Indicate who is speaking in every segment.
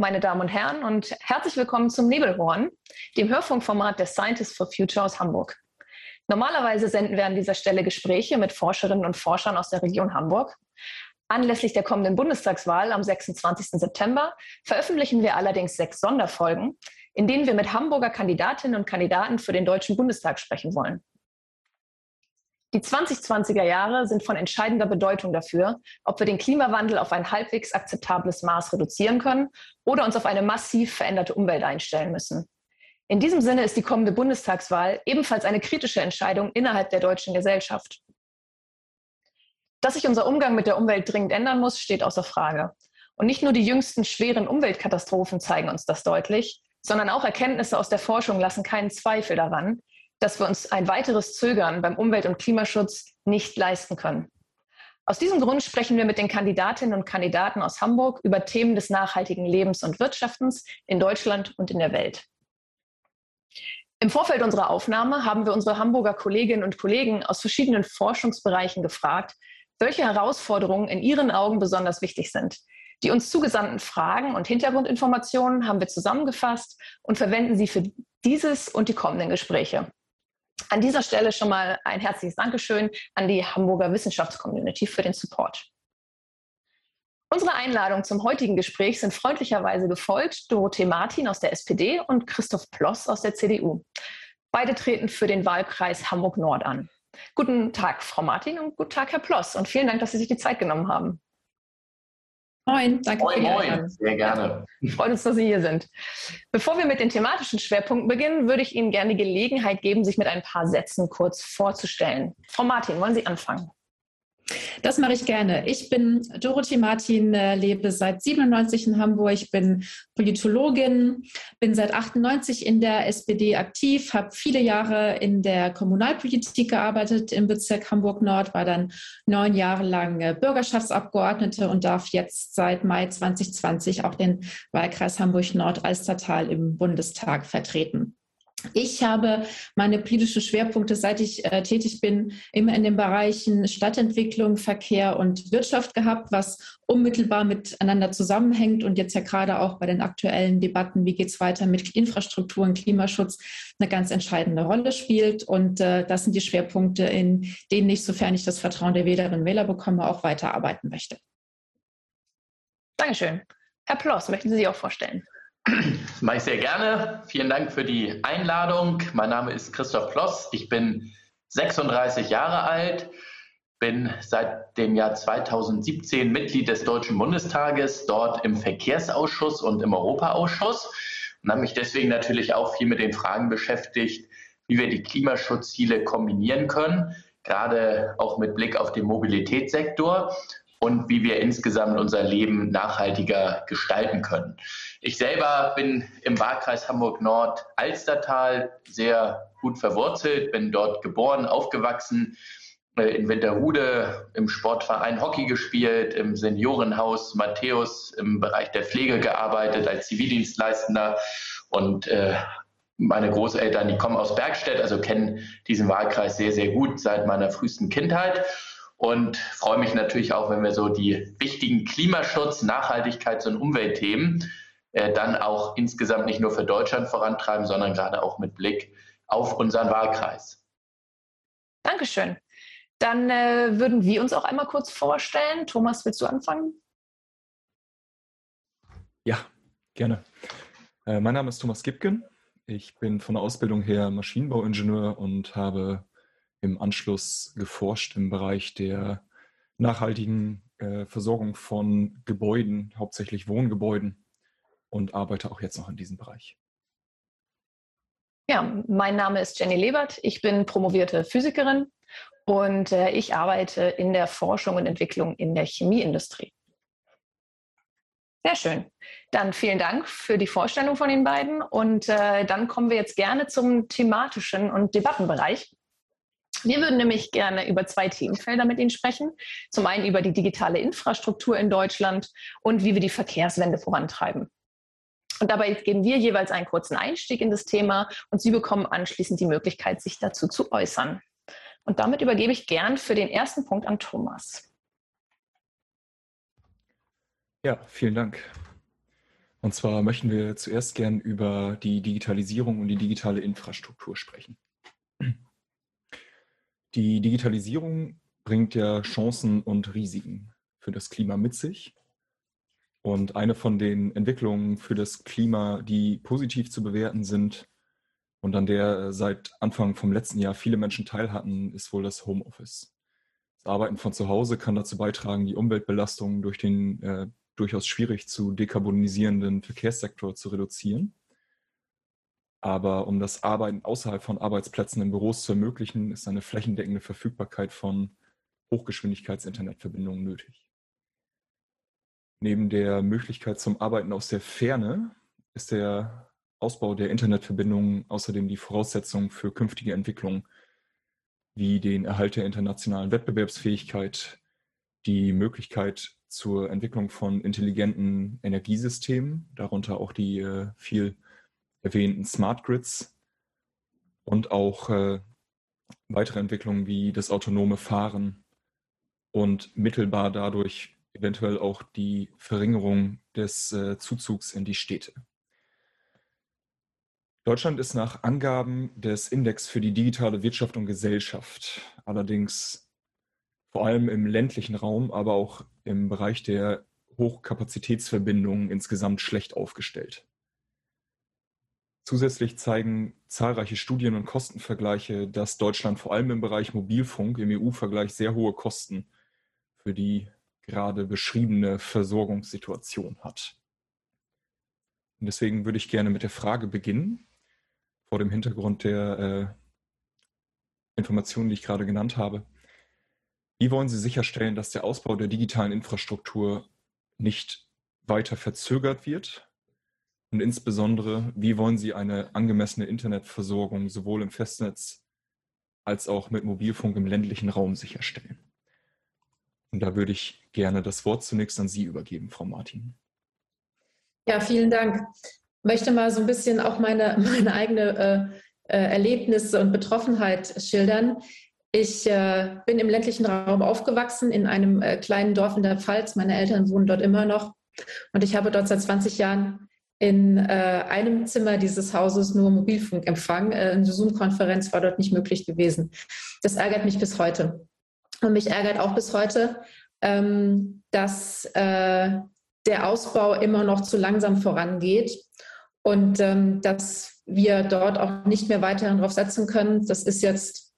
Speaker 1: Meine Damen und Herren, und herzlich willkommen zum Nebelhorn, dem Hörfunkformat der Scientists for Future aus Hamburg. Normalerweise senden wir an dieser Stelle Gespräche mit Forscherinnen und Forschern aus der Region Hamburg. Anlässlich der kommenden Bundestagswahl am 26. September veröffentlichen wir allerdings sechs Sonderfolgen, in denen wir mit Hamburger Kandidatinnen und Kandidaten für den Deutschen Bundestag sprechen wollen. Die 2020er Jahre sind von entscheidender Bedeutung dafür, ob wir den Klimawandel auf ein halbwegs akzeptables Maß reduzieren können oder uns auf eine massiv veränderte Umwelt einstellen müssen. In diesem Sinne ist die kommende Bundestagswahl ebenfalls eine kritische Entscheidung innerhalb der deutschen Gesellschaft. Dass sich unser Umgang mit der Umwelt dringend ändern muss, steht außer Frage. Und nicht nur die jüngsten schweren Umweltkatastrophen zeigen uns das deutlich, sondern auch Erkenntnisse aus der Forschung lassen keinen Zweifel daran, dass wir uns ein weiteres Zögern beim Umwelt- und Klimaschutz nicht leisten können. Aus diesem Grund sprechen wir mit den Kandidatinnen und Kandidaten aus Hamburg über Themen des nachhaltigen Lebens und Wirtschaftens in Deutschland und in der Welt. Im Vorfeld unserer Aufnahme haben wir unsere Hamburger Kolleginnen und Kollegen aus verschiedenen Forschungsbereichen gefragt, welche Herausforderungen in ihren Augen besonders wichtig sind. Die uns zugesandten Fragen und Hintergrundinformationen haben wir zusammengefasst und verwenden sie für dieses und die kommenden Gespräche. An dieser Stelle schon mal ein herzliches Dankeschön an die Hamburger Wissenschaftscommunity für den Support. Unsere Einladung zum heutigen Gespräch sind freundlicherweise gefolgt Dorothee Martin aus der SPD und Christoph Ploss aus der CDU. Beide treten für den Wahlkreis Hamburg-Nord an. Guten Tag, Frau Martin, und guten Tag, Herr Ploss. Und vielen Dank, dass Sie sich die Zeit genommen haben.
Speaker 2: Moin, danke
Speaker 3: moin, für die Moin, sehr gerne.
Speaker 1: Freut uns, dass Sie hier sind. Bevor wir mit den thematischen Schwerpunkten beginnen, würde ich Ihnen gerne die Gelegenheit geben, sich mit ein paar Sätzen kurz vorzustellen. Frau Martin, wollen Sie anfangen?
Speaker 2: Das mache ich gerne. Ich bin Dorothee Martin, äh, lebe seit 97 in Hamburg, bin Politologin, bin seit 98 in der SPD aktiv, habe viele Jahre in der Kommunalpolitik gearbeitet im Bezirk Hamburg-Nord, war dann neun Jahre lang äh, Bürgerschaftsabgeordnete und darf jetzt seit Mai 2020 auch den Wahlkreis Hamburg-Nord-Alstertal im Bundestag vertreten. Ich habe meine politischen Schwerpunkte, seit ich äh, tätig bin, immer in den Bereichen Stadtentwicklung, Verkehr und Wirtschaft gehabt, was unmittelbar miteinander zusammenhängt und jetzt ja gerade auch bei den aktuellen Debatten, wie geht es weiter mit Infrastruktur und Klimaschutz, eine ganz entscheidende Rolle spielt. Und äh, das sind die Schwerpunkte, in denen ich, sofern ich das Vertrauen der Wählerinnen und Wähler bekomme, auch weiterarbeiten möchte.
Speaker 1: Dankeschön. Herr Ploss, möchten Sie sich auch vorstellen?
Speaker 3: Das mache ich sehr gerne. Vielen Dank für die Einladung. Mein Name ist Christoph Ploss. Ich bin 36 Jahre alt, bin seit dem Jahr 2017 Mitglied des Deutschen Bundestages, dort im Verkehrsausschuss und im Europaausschuss und habe mich deswegen natürlich auch viel mit den Fragen beschäftigt, wie wir die Klimaschutzziele kombinieren können, gerade auch mit Blick auf den Mobilitätssektor und wie wir insgesamt unser Leben nachhaltiger gestalten können. Ich selber bin im Wahlkreis Hamburg-Nord-Alstertal sehr gut verwurzelt, bin dort geboren, aufgewachsen, äh, in Winterhude im Sportverein Hockey gespielt, im Seniorenhaus Matthäus im Bereich der Pflege gearbeitet als Zivildienstleistender und äh, meine Großeltern, die kommen aus Bergstedt, also kennen diesen Wahlkreis sehr, sehr gut seit meiner frühesten Kindheit und freue mich natürlich auch, wenn wir so die wichtigen Klimaschutz-, Nachhaltigkeits- und Umweltthemen äh, dann auch insgesamt nicht nur für Deutschland vorantreiben, sondern gerade auch mit Blick auf unseren Wahlkreis.
Speaker 1: Dankeschön. Dann äh, würden wir uns auch einmal kurz vorstellen. Thomas, willst du anfangen?
Speaker 4: Ja, gerne. Äh, mein Name ist Thomas Gipken. Ich bin von der Ausbildung her Maschinenbauingenieur und habe im Anschluss geforscht im Bereich der nachhaltigen äh, Versorgung von Gebäuden, hauptsächlich Wohngebäuden und arbeite auch jetzt noch in diesem Bereich.
Speaker 1: Ja, mein Name ist Jenny Lebert. Ich bin promovierte Physikerin und äh, ich arbeite in der Forschung und Entwicklung in der Chemieindustrie. Sehr schön. Dann vielen Dank für die Vorstellung von den beiden und äh, dann kommen wir jetzt gerne zum thematischen und Debattenbereich. Wir würden nämlich gerne über zwei Themenfelder mit Ihnen sprechen. Zum einen über die digitale Infrastruktur in Deutschland und wie wir die Verkehrswende vorantreiben. Und dabei geben wir jeweils einen kurzen Einstieg in das Thema und Sie bekommen anschließend die Möglichkeit, sich dazu zu äußern. Und damit übergebe ich gern für den ersten Punkt an Thomas.
Speaker 4: Ja, vielen Dank. Und zwar möchten wir zuerst gern über die Digitalisierung und die digitale Infrastruktur sprechen. Die Digitalisierung bringt ja Chancen und Risiken für das Klima mit sich. Und eine von den Entwicklungen für das Klima, die positiv zu bewerten sind und an der seit Anfang vom letzten Jahr viele Menschen teilhatten, ist wohl das Homeoffice. Das Arbeiten von zu Hause kann dazu beitragen, die Umweltbelastung durch den äh, durchaus schwierig zu dekarbonisierenden Verkehrssektor zu reduzieren. Aber um das Arbeiten außerhalb von Arbeitsplätzen in Büros zu ermöglichen, ist eine flächendeckende Verfügbarkeit von Hochgeschwindigkeits-Internetverbindungen nötig. Neben der Möglichkeit zum Arbeiten aus der Ferne ist der Ausbau der Internetverbindungen außerdem die Voraussetzung für künftige Entwicklungen wie den Erhalt der internationalen Wettbewerbsfähigkeit, die Möglichkeit zur Entwicklung von intelligenten Energiesystemen, darunter auch die äh, viel erwähnten Smart Grids und auch äh, weitere Entwicklungen wie das autonome Fahren und mittelbar dadurch eventuell auch die Verringerung des äh, Zuzugs in die Städte. Deutschland ist nach Angaben des Index für die digitale Wirtschaft und Gesellschaft allerdings vor allem im ländlichen Raum, aber auch im Bereich der Hochkapazitätsverbindungen insgesamt schlecht aufgestellt. Zusätzlich zeigen zahlreiche Studien und Kostenvergleiche, dass Deutschland vor allem im Bereich Mobilfunk im EU-Vergleich sehr hohe Kosten für die gerade beschriebene Versorgungssituation hat. Und deswegen würde ich gerne mit der Frage beginnen, vor dem Hintergrund der äh, Informationen, die ich gerade genannt habe. Wie wollen Sie sicherstellen, dass der Ausbau der digitalen Infrastruktur nicht weiter verzögert wird und insbesondere, wie wollen Sie eine angemessene Internetversorgung sowohl im Festnetz als auch mit Mobilfunk im ländlichen Raum sicherstellen? Und da würde ich gerne das Wort zunächst an Sie übergeben, Frau Martin.
Speaker 2: Ja, vielen Dank. Ich möchte mal so ein bisschen auch meine, meine eigene äh, äh, Erlebnisse und Betroffenheit schildern. Ich äh, bin im ländlichen Raum aufgewachsen, in einem äh, kleinen Dorf in der Pfalz. Meine Eltern wohnen dort immer noch. Und ich habe dort seit 20 Jahren in äh, einem Zimmer dieses Hauses nur Mobilfunkempfang. Äh, eine Zoom-Konferenz war dort nicht möglich gewesen. Das ärgert mich bis heute. Und mich ärgert auch bis heute, ähm, dass äh, der Ausbau immer noch zu langsam vorangeht und ähm, dass wir dort auch nicht mehr weiterhin darauf setzen können. Das ist jetzt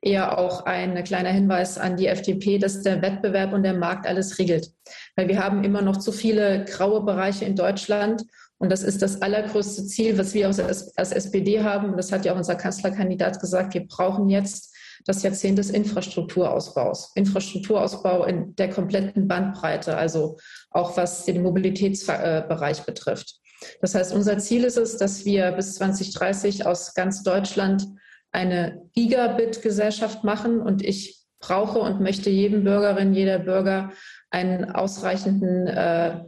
Speaker 2: eher auch ein kleiner Hinweis an die FDP, dass der Wettbewerb und der Markt alles regelt. Weil wir haben immer noch zu viele graue Bereiche in Deutschland und das ist das allergrößte Ziel, was wir als, SPD haben. Das hat ja auch unser Kanzlerkandidat gesagt. Wir brauchen jetzt das Jahrzehnt des Infrastrukturausbaus. Infrastrukturausbau in der kompletten Bandbreite, also auch was den Mobilitätsbereich betrifft. Das heißt, unser Ziel ist es, dass wir bis 2030 aus ganz Deutschland eine Gigabit-Gesellschaft machen. Und ich brauche und möchte jedem Bürgerin, jeder Bürger einen ausreichenden äh,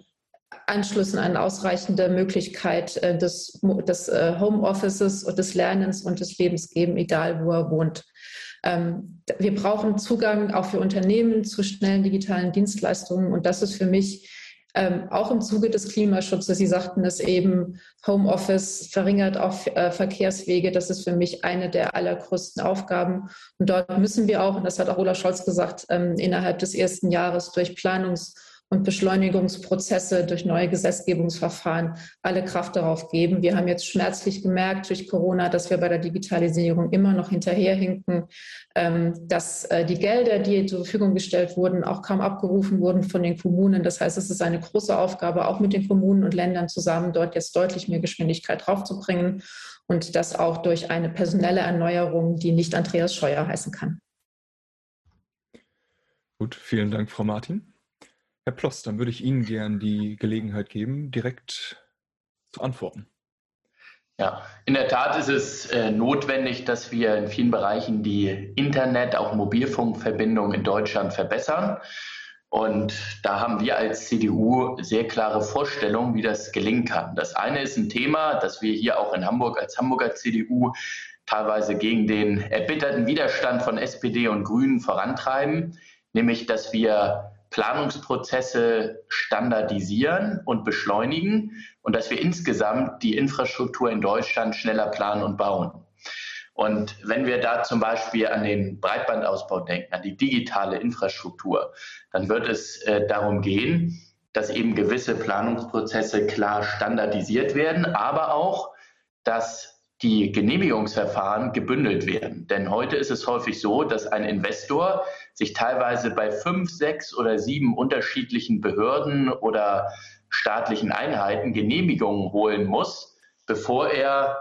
Speaker 2: Anschluss und eine ausreichende Möglichkeit äh, des, des äh, Homeoffices und des Lernens und des Lebens geben, egal wo er wohnt. Ähm, wir brauchen Zugang auch für Unternehmen zu schnellen digitalen Dienstleistungen und das ist für mich ähm, auch im Zuge des Klimaschutzes, Sie sagten es eben, Homeoffice verringert auch äh, Verkehrswege. Das ist für mich eine der allergrößten Aufgaben. Und dort müssen wir auch, und das hat auch Olaf Scholz gesagt, ähm, innerhalb des ersten Jahres durch Planungs- und Beschleunigungsprozesse durch neue Gesetzgebungsverfahren alle Kraft darauf geben. Wir haben jetzt schmerzlich gemerkt durch Corona, dass wir bei der Digitalisierung immer noch hinterherhinken, ähm, dass äh, die Gelder, die zur Verfügung gestellt wurden, auch kaum abgerufen wurden von den Kommunen. Das heißt, es ist eine große Aufgabe, auch mit den Kommunen und Ländern zusammen, dort jetzt deutlich mehr Geschwindigkeit draufzubringen und das auch durch eine personelle Erneuerung, die nicht Andreas Scheuer heißen kann.
Speaker 4: Gut, vielen Dank, Frau Martin. Herr Ploss, dann würde ich Ihnen gern die Gelegenheit geben, direkt zu antworten.
Speaker 3: Ja, in der Tat ist es äh, notwendig, dass wir in vielen Bereichen die Internet-, auch Mobilfunkverbindung in Deutschland verbessern. Und da haben wir als CDU sehr klare Vorstellungen, wie das gelingen kann. Das eine ist ein Thema, das wir hier auch in Hamburg als Hamburger CDU teilweise gegen den erbitterten Widerstand von SPD und Grünen vorantreiben, nämlich dass wir Planungsprozesse standardisieren und beschleunigen und dass wir insgesamt die Infrastruktur in Deutschland schneller planen und bauen. Und wenn wir da zum Beispiel an den Breitbandausbau denken, an die digitale Infrastruktur, dann wird es äh, darum gehen, dass eben gewisse Planungsprozesse klar standardisiert werden, aber auch, dass die Genehmigungsverfahren gebündelt werden. Denn heute ist es häufig so, dass ein Investor sich teilweise bei fünf, sechs oder sieben unterschiedlichen Behörden oder staatlichen Einheiten Genehmigungen holen muss, bevor er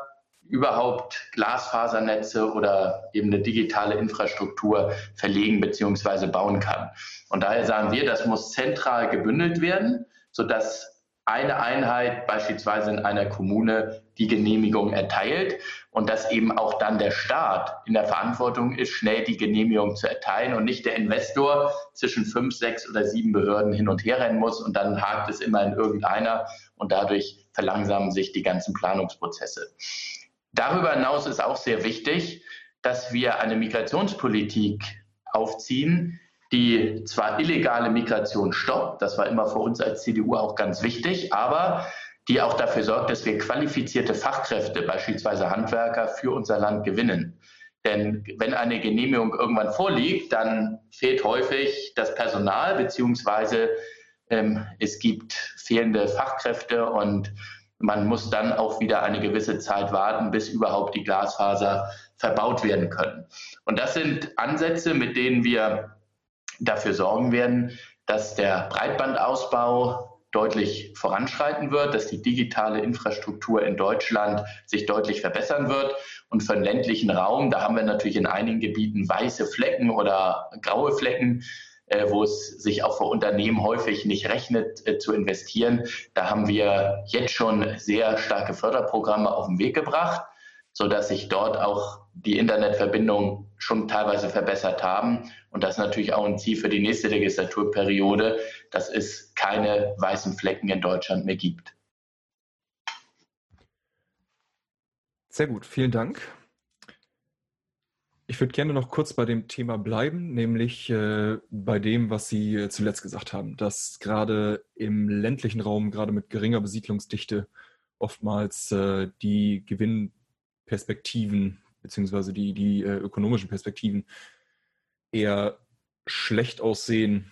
Speaker 3: überhaupt Glasfasernetze oder eben eine digitale Infrastruktur verlegen bzw. bauen kann. Und daher sagen wir, das muss zentral gebündelt werden, sodass eine Einheit beispielsweise in einer Kommune die Genehmigung erteilt und dass eben auch dann der Staat in der Verantwortung ist, schnell die Genehmigung zu erteilen und nicht der Investor zwischen fünf, sechs oder sieben Behörden hin und her rennen muss und dann hakt es immer in irgendeiner und dadurch verlangsamen sich die ganzen Planungsprozesse. Darüber hinaus ist auch sehr wichtig, dass wir eine Migrationspolitik aufziehen, die zwar illegale Migration stoppt, das war immer für uns als CDU auch ganz wichtig, aber die auch dafür sorgt, dass wir qualifizierte Fachkräfte, beispielsweise Handwerker, für unser Land gewinnen. Denn wenn eine Genehmigung irgendwann vorliegt, dann fehlt häufig das Personal, beziehungsweise ähm, es gibt fehlende Fachkräfte und man muss dann auch wieder eine gewisse Zeit warten, bis überhaupt die Glasfaser verbaut werden können. Und das sind Ansätze, mit denen wir dafür sorgen werden, dass der Breitbandausbau deutlich voranschreiten wird, dass die digitale Infrastruktur in Deutschland sich deutlich verbessern wird. Und für den ländlichen Raum, da haben wir natürlich in einigen Gebieten weiße Flecken oder graue Flecken, äh, wo es sich auch für Unternehmen häufig nicht rechnet äh, zu investieren. Da haben wir jetzt schon sehr starke Förderprogramme auf den Weg gebracht, sodass sich dort auch die Internetverbindungen schon teilweise verbessert haben. Und das ist natürlich auch ein Ziel für die nächste Legislaturperiode, dass es keine weißen Flecken in Deutschland mehr gibt.
Speaker 4: Sehr gut, vielen Dank. Ich würde gerne noch kurz bei dem Thema bleiben, nämlich äh, bei dem, was Sie äh, zuletzt gesagt haben, dass gerade im ländlichen Raum, gerade mit geringer Besiedlungsdichte, oftmals äh, die Gewinnperspektiven beziehungsweise die, die äh, ökonomischen Perspektiven eher schlecht aussehen,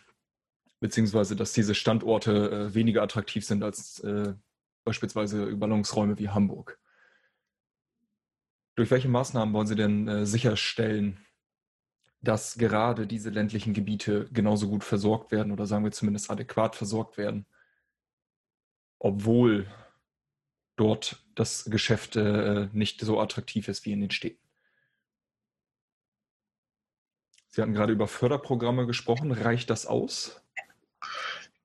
Speaker 4: beziehungsweise dass diese Standorte äh, weniger attraktiv sind als äh, beispielsweise Ballungsräume wie Hamburg. Durch welche Maßnahmen wollen Sie denn äh, sicherstellen, dass gerade diese ländlichen Gebiete genauso gut versorgt werden oder sagen wir zumindest adäquat versorgt werden, obwohl dort das Geschäft äh, nicht so attraktiv ist wie in den Städten. Sie hatten gerade über Förderprogramme gesprochen. Reicht das aus?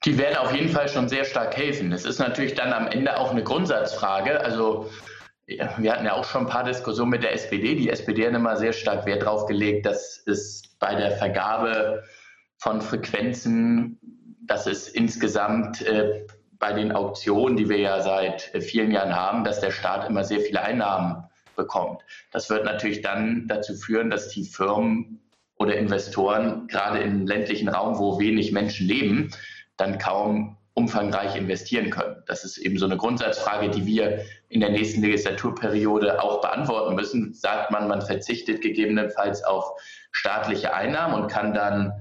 Speaker 3: Die werden auf jeden Fall schon sehr stark helfen. Es ist natürlich dann am Ende auch eine Grundsatzfrage. Also wir hatten ja auch schon ein paar Diskussionen mit der SPD. Die SPD hat immer sehr stark Wert darauf gelegt, dass es bei der Vergabe von Frequenzen, dass es insgesamt äh, bei den Auktionen, die wir ja seit äh, vielen Jahren haben, dass der Staat immer sehr viele Einnahmen bekommt. Das wird natürlich dann dazu führen, dass die Firmen oder Investoren gerade im ländlichen Raum, wo wenig Menschen leben, dann kaum umfangreich investieren können. Das ist eben so eine Grundsatzfrage, die wir in der nächsten Legislaturperiode auch beantworten müssen. Sagt man, man verzichtet gegebenenfalls auf staatliche Einnahmen und kann dann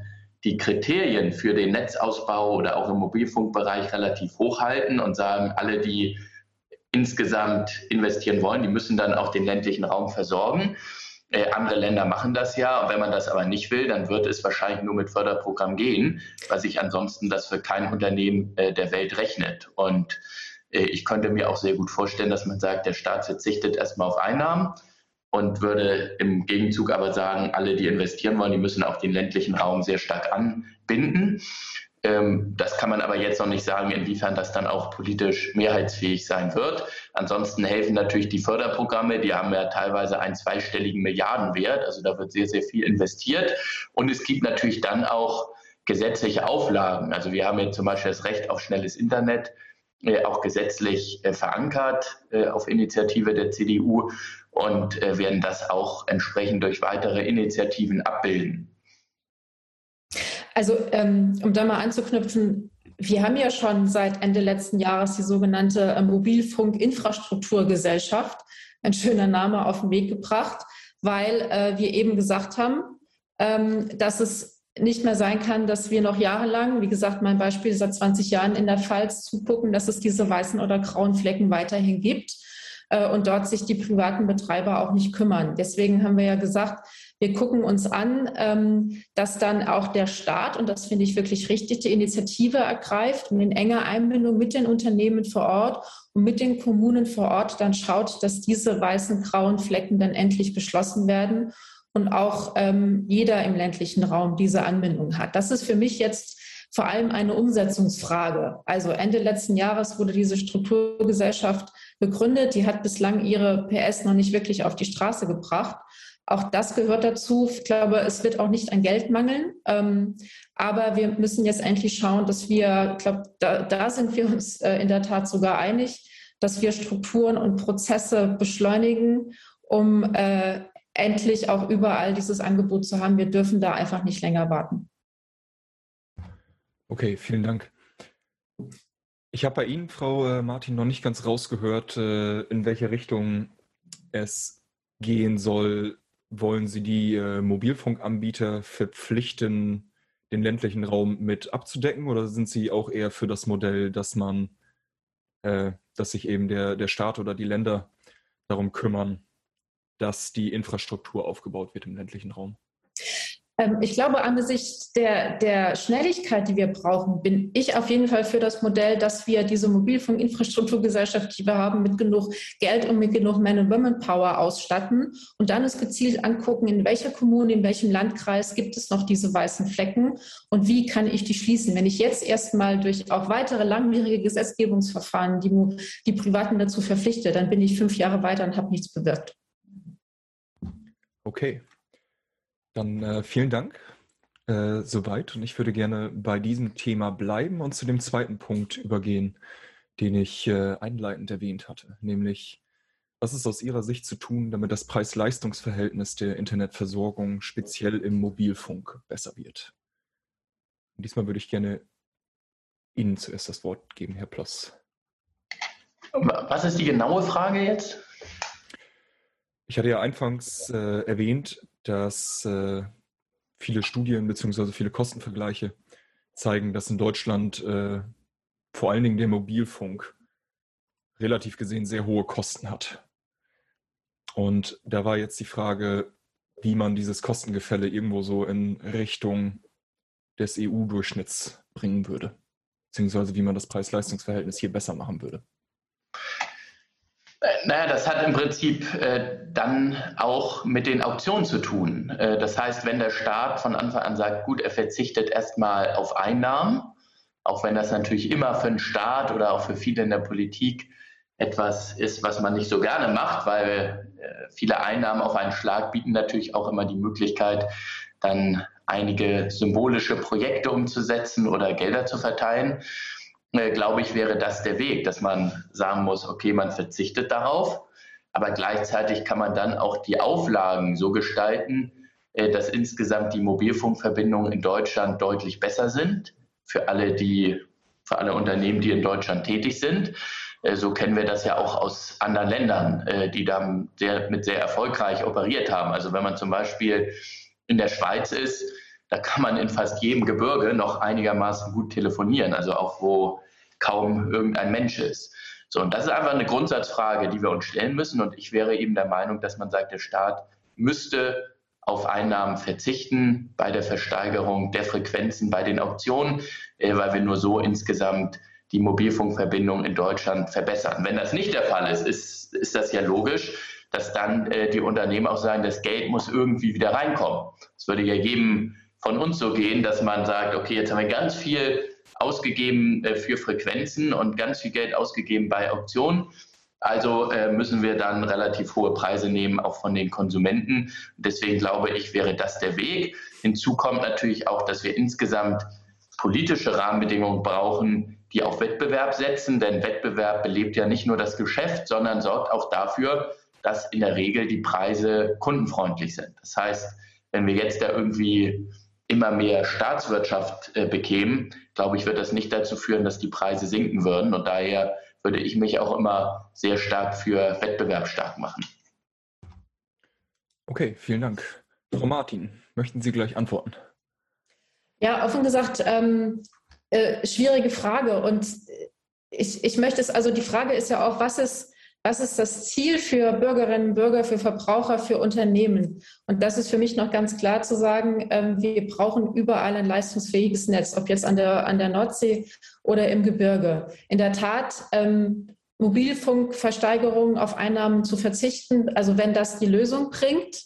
Speaker 3: die Kriterien für den Netzausbau oder auch im Mobilfunkbereich relativ hoch halten und sagen, alle, die insgesamt investieren wollen, die müssen dann auch den ländlichen Raum versorgen. Äh, andere Länder machen das ja. Und wenn man das aber nicht will, dann wird es wahrscheinlich nur mit Förderprogramm gehen, weil sich ansonsten das für kein Unternehmen äh, der Welt rechnet. Und äh, ich könnte mir auch sehr gut vorstellen, dass man sagt, der Staat verzichtet erstmal auf Einnahmen und würde im Gegenzug aber sagen, alle, die investieren wollen, die müssen auch den ländlichen Raum sehr stark anbinden. Ähm, das kann man aber jetzt noch nicht sagen, inwiefern das dann auch politisch mehrheitsfähig sein wird. Ansonsten helfen natürlich die Förderprogramme, die haben ja teilweise einen zweistelligen Milliardenwert, also da wird sehr, sehr viel investiert. Und es gibt natürlich dann auch gesetzliche Auflagen. Also wir haben jetzt zum Beispiel das Recht auf schnelles Internet äh, auch gesetzlich äh, verankert äh, auf Initiative der CDU und werden das auch entsprechend durch weitere Initiativen abbilden.
Speaker 2: Also ähm, um da mal anzuknüpfen, wir haben ja schon seit Ende letzten Jahres die sogenannte äh, Mobilfunk-Infrastrukturgesellschaft, ein schöner Name, auf den Weg gebracht, weil äh, wir eben gesagt haben, ähm, dass es nicht mehr sein kann, dass wir noch jahrelang, wie gesagt, mein Beispiel seit 20 Jahren in der Pfalz zugucken, dass es diese weißen oder grauen Flecken weiterhin gibt äh, und dort sich die privaten Betreiber auch nicht kümmern. Deswegen haben wir ja gesagt, wir gucken uns an, ähm, dass dann auch der Staat, und das finde ich wirklich richtig, die Initiative ergreift und in enger Einbindung mit den Unternehmen vor Ort und mit den Kommunen vor Ort dann schaut, dass diese weißen, grauen Flecken dann endlich geschlossen werden und auch ähm, jeder im ländlichen Raum diese Anbindung hat. Das ist für mich jetzt vor allem eine Umsetzungsfrage. Also Ende letzten Jahres wurde diese Strukturgesellschaft gegründet. Die hat bislang ihre PS noch nicht wirklich auf die Straße gebracht. Auch das gehört dazu. Ich glaube, es wird auch nicht an Geld mangeln. Ähm, aber wir müssen jetzt endlich schauen, dass wir, ich glaube, da, da sind wir uns äh, in der Tat sogar einig, dass wir Strukturen und Prozesse beschleunigen, um äh, endlich auch überall dieses Angebot zu haben. Wir dürfen da einfach nicht länger warten.
Speaker 4: Okay, vielen Dank. Ich habe bei Ihnen, Frau äh, Martin, noch nicht ganz rausgehört, äh, in welche Richtung es gehen soll. Wollen Sie die äh, Mobilfunkanbieter verpflichten, den ländlichen Raum mit abzudecken oder sind Sie auch eher für das Modell, dass man, dass sich eben der, der Staat oder die Länder darum kümmern, dass die Infrastruktur aufgebaut wird im ländlichen Raum?
Speaker 2: Ähm, ich glaube, angesichts der, der Schnelligkeit, die wir brauchen, bin ich auf jeden Fall für das Modell, dass wir diese Mobilfunkinfrastrukturgesellschaft, die wir haben, mit genug Geld und mit genug Man- und Women-Power ausstatten und dann es gezielt angucken, in welcher Kommune, in welchem Landkreis gibt es noch diese weißen Flecken und wie kann ich die schließen. Wenn ich jetzt erstmal durch auch weitere langwierige Gesetzgebungsverfahren die, die Privaten dazu verpflichte, dann bin ich fünf Jahre weiter und habe nichts bewirkt.
Speaker 4: Okay, dann äh, vielen Dank äh, soweit und ich würde gerne bei diesem Thema bleiben und zu dem zweiten Punkt übergehen, den ich äh, einleitend erwähnt hatte, nämlich was ist aus Ihrer Sicht zu tun, damit das Preis-Leistungs-Verhältnis der Internetversorgung speziell im Mobilfunk besser wird? Und diesmal würde ich gerne Ihnen zuerst das Wort geben, Herr Ploss.
Speaker 3: Was ist die genaue Frage jetzt?
Speaker 4: Ich hatte ja anfangs äh, erwähnt, dass äh, viele Studien bzw. viele Kostenvergleiche zeigen, dass in Deutschland äh, vor allen Dingen der Mobilfunk relativ gesehen sehr hohe Kosten hat. Und da war jetzt die Frage, wie man dieses Kostengefälle irgendwo so in Richtung des EU-Durchschnitts bringen würde, beziehungsweise wie man das Preis-Leistungs-Verhältnis hier besser machen würde.
Speaker 3: Naja, das hat im Prinzip äh, dann auch mit den Auktionen zu tun. Äh, das heißt, wenn der Staat von Anfang an sagt, gut, er verzichtet erstmal auf Einnahmen, auch wenn das natürlich immer für den Staat oder auch für viele in der Politik etwas ist, was man nicht so gerne macht, weil äh, viele Einnahmen auf einen Schlag bieten natürlich auch immer die Möglichkeit, dann einige symbolische Projekte umzusetzen oder Gelder zu verteilen äh, glaube ich, wäre das der Weg, dass man sagen muss, okay, man verzichtet darauf, aber gleichzeitig kann man dann auch die Auflagen so gestalten, äh, dass insgesamt die Mobilfunkverbindungen in Deutschland deutlich besser sind für alle, die, für alle Unternehmen, die in Deutschland tätig sind. Äh, so kennen wir das ja auch aus anderen Ländern, die da sehr, mit sehr erfolgreich operiert haben. Also wenn man zum Beispiel in der Schweiz ist, da kann man in fast jedem Gebirge noch einigermaßen gut telefonieren, also auch wo kaum irgendein Mensch ist. So, und das ist einfach eine Grundsatzfrage, die wir uns stellen müssen. Und ich wäre eben der Meinung, dass man sagt, der Staat müsste auf Einnahmen verzichten bei der Versteigerung der Frequenzen bei den Auktionen, äh, weil wir nur so insgesamt die Mobilfunkverbindung in Deutschland verbessern. Wenn das nicht der Fall ist, ist, ist das ja logisch, dass dann äh, die Unternehmen auch sagen, das Geld muss irgendwie wieder reinkommen. Es würde ja jedem von uns so gehen, dass man sagt, okay, jetzt haben wir ganz viel ausgegeben äh, für Frequenzen und ganz viel Geld ausgegeben bei Auktionen. Also äh, müssen wir dann relativ hohe Preise nehmen, auch von den Konsumenten. Deswegen glaube ich, wäre das der Weg. Hinzu kommt natürlich auch, dass wir insgesamt politische Rahmenbedingungen brauchen, die auf Wettbewerb setzen. Denn Wettbewerb belebt ja nicht nur das Geschäft, sondern sorgt auch dafür, dass in der Regel die Preise kundenfreundlich sind. Das heißt, wenn wir jetzt da irgendwie immer mehr Staatswirtschaft äh, bekämen, glaube ich, wird das nicht dazu führen, dass die Preise sinken würden. Und daher würde ich mich auch immer sehr stark für Wettbewerb stark machen.
Speaker 4: Okay, vielen Dank. Frau Martin, möchten Sie gleich antworten?
Speaker 2: Ja, offen gesagt, ähm, äh, schwierige Frage. Und ich, ich möchte es, also die Frage ist ja auch, was ist was ist das Ziel für Bürgerinnen und Bürger, für Verbraucher, für Unternehmen? Und das ist für mich noch ganz klar zu sagen, ähm, wir brauchen überall ein leistungsfähiges Netz, ob jetzt an der, an der Nordsee oder im Gebirge. In der Tat, ähm, Mobilfunkversteigerungen auf Einnahmen zu verzichten, also wenn das die Lösung bringt,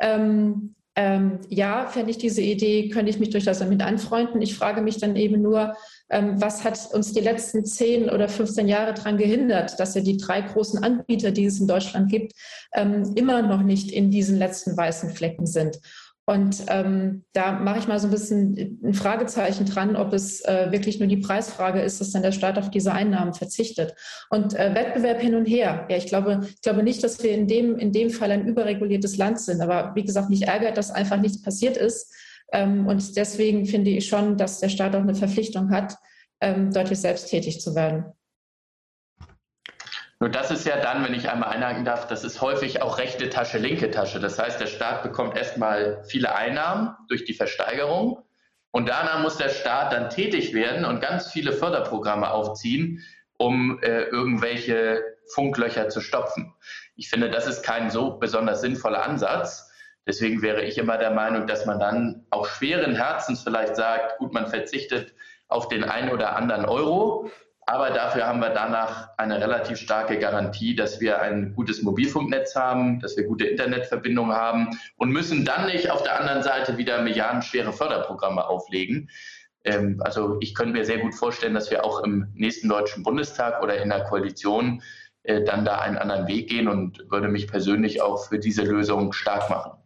Speaker 2: ähm, ja, fände ich diese Idee, könnte ich mich durchaus damit anfreunden. Ich frage mich dann eben nur, was hat uns die letzten 10 oder 15 Jahre daran gehindert, dass wir die drei großen Anbieter, die es in Deutschland gibt, ähm, immer noch nicht in diesen letzten weißen Flecken sind. Und ähm, da mache ich mal so ein bisschen ein Fragezeichen dran, ob es äh, wirklich nur die Preisfrage ist, dass dann der Staat auf diese Einnahmen verzichtet. Und äh, Wettbewerb hin und her. Ja, ich glaube, ich glaube nicht, dass wir in dem, in dem Fall ein überreguliertes Land sind. Aber wie gesagt, mich ärgert, dass einfach nichts passiert ist. Ähm, und deswegen finde ich schon, dass der Staat auch eine Verpflichtung hat, ähm, dort selbst tätig zu werden.
Speaker 3: Nur das ist ja dann, wenn ich einmal einhaken darf, das ist häufig auch rechte Tasche, linke Tasche. Das heißt, der Staat bekommt erstmal viele Einnahmen durch die Versteigerung und danach muss der Staat dann tätig werden und ganz viele Förderprogramme aufziehen, um äh, irgendwelche Funklöcher zu stopfen. Ich finde, das ist kein so besonders sinnvoller Ansatz. Deswegen wäre ich immer der Meinung, dass man dann auch schweren Herzens vielleicht sagt, gut, man verzichtet auf den einen oder anderen Euro, aber dafür haben wir danach eine relativ starke Garantie, dass wir ein gutes Mobilfunknetz haben, dass wir gute Internetverbindungen haben und müssen dann nicht auf der anderen Seite wieder milliardenschwere Förderprogramme auflegen. Ähm, also ich könnte mir sehr gut vorstellen, dass wir auch im nächsten Deutschen Bundestag oder in der Koalition äh, dann da einen anderen Weg gehen und würde mich persönlich auch für diese Lösung stark machen.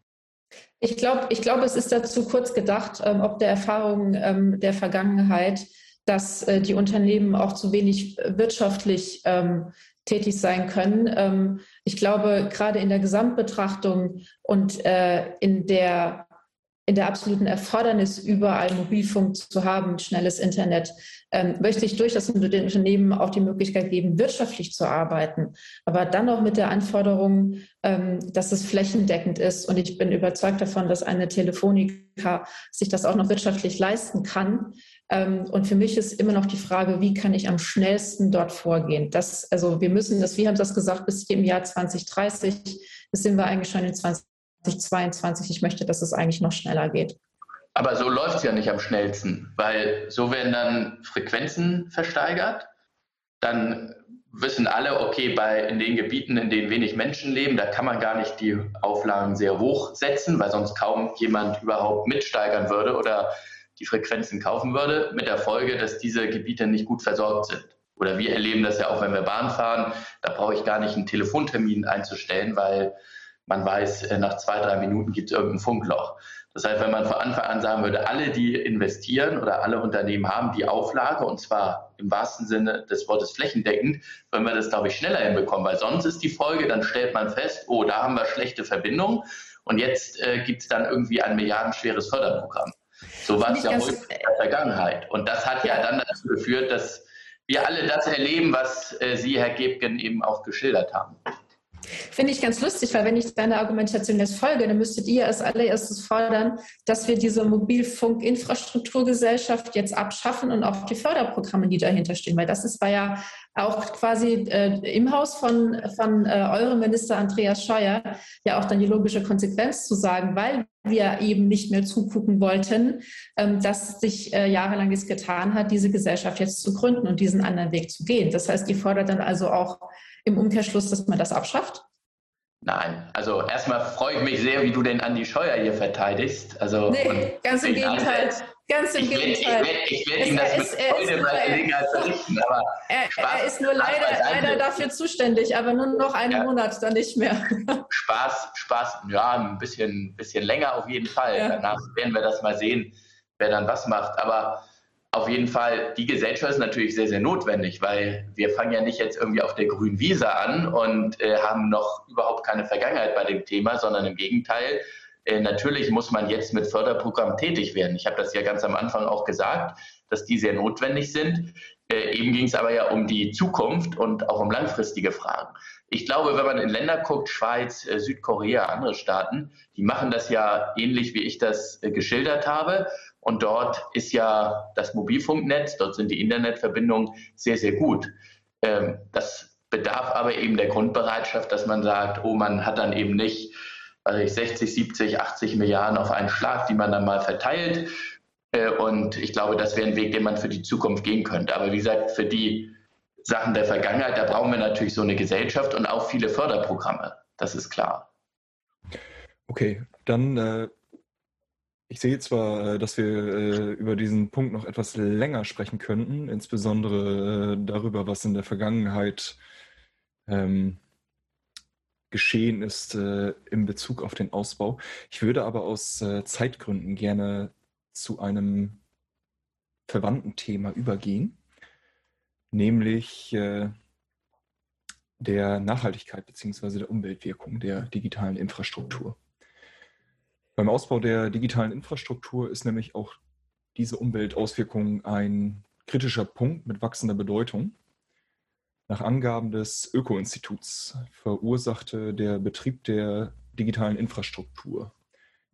Speaker 2: Ich glaube, ich glaub, es ist dazu kurz gedacht, ähm, ob der Erfahrung ähm, der Vergangenheit dass äh, die Unternehmen auch zu wenig wirtschaftlich ähm, tätig sein können. Ähm, ich glaube, gerade in der Gesamtbetrachtung und äh, in der in der absoluten Erfordernis, überall Mobilfunk zu haben, schnelles Internet, ähm, möchte ich durchaus den Unternehmen auch die Möglichkeit geben, wirtschaftlich zu arbeiten. Aber dann auch mit der Anforderung, ähm, dass es flächendeckend ist. Und ich bin überzeugt davon, dass eine Telefonica sich das auch noch wirtschaftlich leisten kann. Ähm, und für mich ist immer noch die Frage, wie kann ich am schnellsten dort vorgehen? Das, also wir müssen das, wir haben das gesagt, bis im Jahr 2030, das sind wir eigentlich schon in 2022. Ich möchte, dass es eigentlich noch schneller geht.
Speaker 3: Aber so läuft es ja nicht am schnellsten, weil so werden dann Frequenzen versteigert. Dann wissen alle, okay, bei, in den Gebieten, in denen wenig Menschen leben, da kann man gar nicht die Auflagen sehr hoch setzen, weil sonst kaum jemand überhaupt mitsteigern würde oder die Frequenzen kaufen würde, mit der Folge, dass diese Gebiete nicht gut versorgt sind. Oder wir erleben das ja auch, wenn wir Bahn fahren, da brauche ich gar nicht einen Telefontermin einzustellen, weil man weiß, äh, nach zwei, drei Minuten gibt es irgendein Funkloch. Das heißt, wenn man von Anfang an sagen würde, alle, die investieren oder alle Unternehmen haben die Auflage, und zwar im wahrsten Sinne des Wortes flächendeckend, würden wir das, glaube ich, schneller hinbekommen, weil sonst ist die Folge, dann stellt man fest, oh, da haben wir schlechte Verbindungen und jetzt äh, gibt es dann irgendwie ein milliardenschweres Förderprogramm. So war es ja heute in der Vergangenheit. Und das hat ja dann dazu geführt, dass wir alle das erleben, was äh, Sie, Herr Gebgen, eben auch geschildert haben.
Speaker 2: Finde ich ganz lustig, weil wenn ich deiner Argumentation jetzt folge, dann müsstet ihr als allererstes fordern, dass wir diese Mobilfunk-Infrastrukturgesellschaft jetzt abschaffen und auch die Förderprogramme, die dahinter stehen, weil das ist, war ja auch quasi äh, im Haus von, von äh, eurem Minister Andreas Scheuer ja auch dann die logische Konsequenz zu sagen, weil wir eben nicht mehr zugucken wollten, ähm, dass sich äh, jahrelang es getan hat, diese Gesellschaft jetzt zu gründen und diesen anderen Weg zu gehen. Das heißt, die fordert dann also auch im Umkehrschluss, dass man das abschafft?
Speaker 3: Nein, also erstmal freue ich mich sehr, wie du den Andi Scheuer hier verteidigst. Also
Speaker 2: nee, ganz im Gegenteil. Ganz im
Speaker 3: ich
Speaker 2: Gegenteil.
Speaker 3: Ich werde werd ihm das ist, mit Freude bei Gelegenheit berichten. Aber
Speaker 2: er, Spaß, er ist nur leider, leider dafür zuständig, aber nur noch einen ja. Monat, dann nicht mehr.
Speaker 3: Spaß, Spaß, ja, ein bisschen, bisschen länger auf jeden Fall. Ja. Danach werden wir das mal sehen, wer dann was macht. Aber auf jeden Fall, die Gesellschaft ist natürlich sehr, sehr notwendig, weil wir fangen ja nicht jetzt irgendwie auf der grünen Wiese an und äh, haben noch überhaupt keine Vergangenheit bei dem Thema, sondern im Gegenteil, äh, natürlich muss man jetzt mit Förderprogrammen tätig werden. Ich habe das ja ganz am Anfang auch gesagt, dass die sehr notwendig sind. Äh, eben ging es aber ja um die Zukunft und auch um langfristige Fragen. Ich glaube, wenn man in Länder guckt, Schweiz, äh, Südkorea, andere Staaten, die machen das ja ähnlich, wie ich das äh, geschildert habe. Und dort ist ja das Mobilfunknetz, dort sind die Internetverbindungen sehr, sehr gut. Ähm, das bedarf aber eben der Grundbereitschaft, dass man sagt, oh, man hat dann eben nicht also 60, 70, 80 Milliarden auf einen Schlag, die man dann mal verteilt. Äh, und ich glaube, das wäre ein Weg, den man für die Zukunft gehen könnte. Aber wie gesagt, für die Sachen der Vergangenheit, da brauchen wir natürlich so eine Gesellschaft und auch viele Förderprogramme. Das ist klar.
Speaker 4: Okay, dann äh, ich sehe zwar, äh, dass wir äh, über diesen Punkt noch etwas länger sprechen könnten, insbesondere äh, darüber, was in der Vergangenheit ähm, geschehen ist in Bezug auf den Ausbau. Ich würde aber aus Zeitgründen gerne zu einem verwandten Thema übergehen, nämlich der Nachhaltigkeit bzw. der Umweltwirkung der digitalen Infrastruktur. Beim Ausbau der digitalen Infrastruktur ist nämlich auch diese Umweltauswirkung ein kritischer Punkt mit wachsender Bedeutung. Nach Angaben des Öko-Instituts verursachte der Betrieb der digitalen Infrastruktur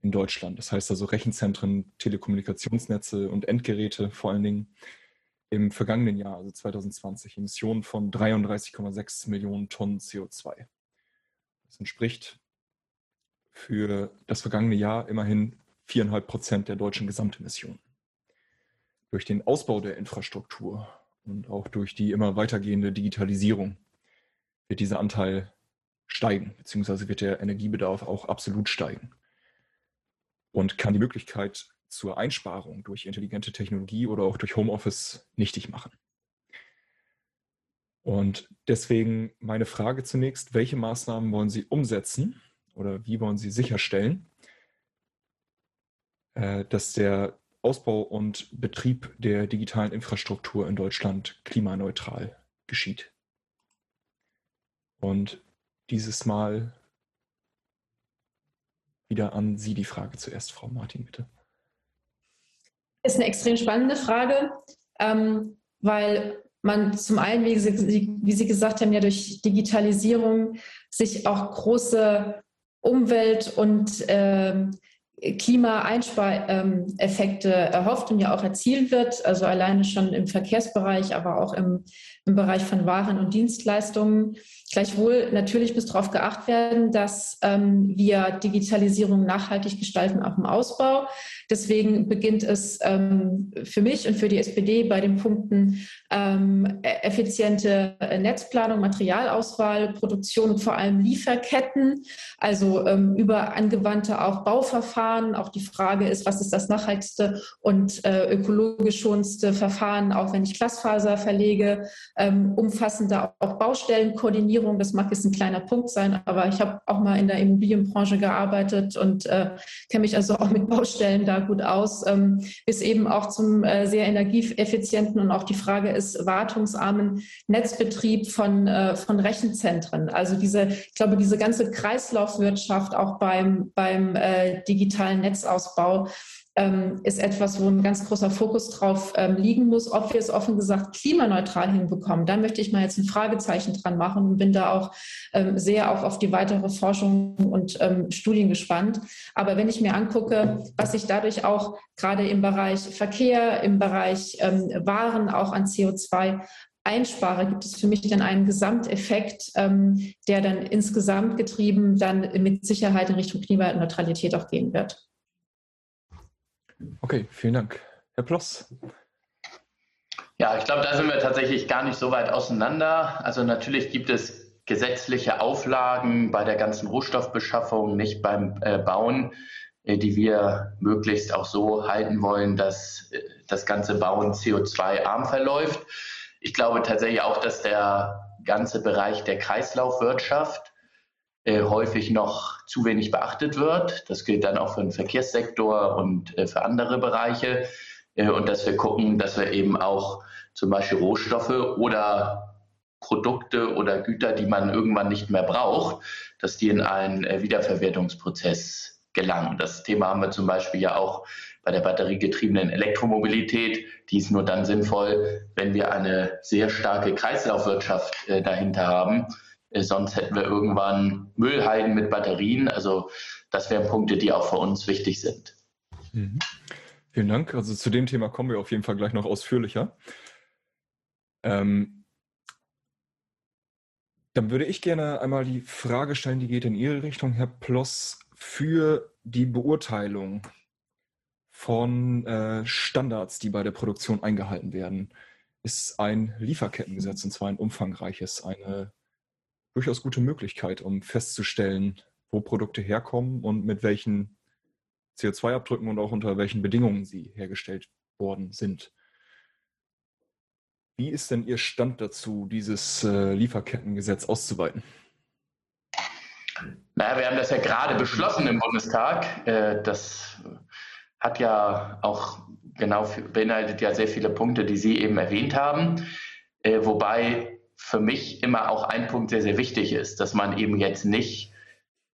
Speaker 4: in Deutschland, das heißt also Rechenzentren, Telekommunikationsnetze und Endgeräte vor allen Dingen, im vergangenen Jahr, also 2020, Emissionen von 33,6 Millionen Tonnen CO2. Das entspricht für das vergangene Jahr immerhin viereinhalb Prozent der deutschen Gesamtemissionen. Durch den Ausbau der Infrastruktur und auch durch die immer weitergehende Digitalisierung wird dieser Anteil steigen, beziehungsweise wird der Energiebedarf auch absolut steigen und kann die Möglichkeit zur Einsparung durch intelligente Technologie oder auch durch Homeoffice nichtig machen. Und deswegen meine Frage zunächst, welche Maßnahmen wollen Sie umsetzen, oder wie wollen Sie sicherstellen, äh, dass der Ausbau und Betrieb der digitalen Infrastruktur in Deutschland klimaneutral geschieht? Und dieses Mal wieder an Sie die Frage zuerst, Frau Martin, bitte.
Speaker 2: Ist eine extrem spannende Frage, ähm, weil man zum einen, wie Sie, wie Sie gesagt haben, ja durch Digitalisierung sich auch große Umwelt- und äh, Klimaeinspareffekte erhofft und ja auch erzielt wird, also alleine schon im Verkehrsbereich, aber auch im, im Bereich von Waren und Dienstleistungen. Gleichwohl natürlich muss darauf geachtet werden, dass ähm, wir Digitalisierung nachhaltig gestalten, auch im Ausbau. Deswegen beginnt es ähm, für mich und für die SPD bei den Punkten ähm, e-, effiziente Netzplanung, Materialauswahl, Produktion und vor allem Lieferketten, also ähm, über angewandte auch Bauverfahren. Auch die Frage ist, was ist das nachhaltigste und äh, ökologisch schonendste Verfahren, auch wenn ich Glasfaser verlege, ähm, umfassende auch Baustellenkoordinierung. Das mag jetzt ein kleiner Punkt sein, aber ich habe auch mal in der Immobilienbranche gearbeitet und äh, kenne mich also auch mit Baustellen da gut aus, ähm, bis eben auch zum äh, sehr energieeffizienten und auch die Frage ist, wartungsarmen Netzbetrieb von, äh, von Rechenzentren. Also diese, ich glaube, diese ganze Kreislaufwirtschaft auch beim, beim äh, digitalen Netzausbau ähm, ist etwas, wo ein ganz großer Fokus drauf ähm, liegen muss. Ob wir es offen gesagt klimaneutral hinbekommen, da möchte ich mal jetzt ein Fragezeichen dran machen und bin da auch ähm, sehr auch auf die weitere Forschung und ähm, Studien gespannt. Aber wenn ich mir angucke, was sich dadurch auch gerade im Bereich Verkehr, im Bereich ähm, Waren auch an CO2 einspare, gibt es für mich dann einen Gesamteffekt, ähm, der dann insgesamt getrieben dann mit Sicherheit in Richtung Klimaneutralität auch gehen wird.
Speaker 4: Okay, vielen Dank. Herr Ploss.
Speaker 3: Ja, ich glaube, da sind wir tatsächlich gar nicht so weit auseinander. Also natürlich gibt es gesetzliche Auflagen bei der ganzen Rohstoffbeschaffung, nicht beim äh, Bauen, äh, die wir möglichst auch so halten wollen, dass äh, das ganze Bauen CO2-arm verläuft. Ich glaube tatsächlich auch, dass der ganze Bereich der Kreislaufwirtschaft äh, häufig noch zu wenig beachtet wird. Das gilt dann auch für den Verkehrssektor und äh, für andere Bereiche. Äh, und dass wir gucken, dass wir eben auch zum Beispiel Rohstoffe oder Produkte oder Güter, die man irgendwann nicht mehr braucht, dass die in einen Wiederverwertungsprozess gelangen. Das Thema haben wir zum Beispiel ja auch bei der batteriegetriebenen Elektromobilität. Die ist nur dann sinnvoll, wenn wir eine sehr starke Kreislaufwirtschaft äh, dahinter haben. Äh, sonst hätten wir irgendwann Müllhalden mit Batterien. Also das wären Punkte, die auch für uns wichtig sind.
Speaker 4: Mhm. Vielen Dank. Also zu dem Thema kommen wir auf jeden Fall gleich noch ausführlicher. Ähm, dann würde ich gerne einmal die Frage stellen, die geht in Ihre Richtung, Herr Ploss, für die Beurteilung von äh, Standards, die bei der Produktion eingehalten werden, ist ein Lieferkettengesetz, und zwar ein umfangreiches, eine durchaus gute Möglichkeit, um festzustellen, wo Produkte herkommen und mit welchen CO2-Abdrücken und auch unter welchen Bedingungen sie hergestellt worden sind. Wie ist denn Ihr Stand dazu, dieses äh, Lieferkettengesetz auszuweiten?
Speaker 3: Naja, wir haben das ja gerade beschlossen im Bundestag. Äh, das hat ja auch genau beinhaltet ja sehr viele Punkte, die Sie eben erwähnt haben. Äh, wobei für mich immer auch ein Punkt sehr, sehr wichtig ist, dass man eben jetzt nicht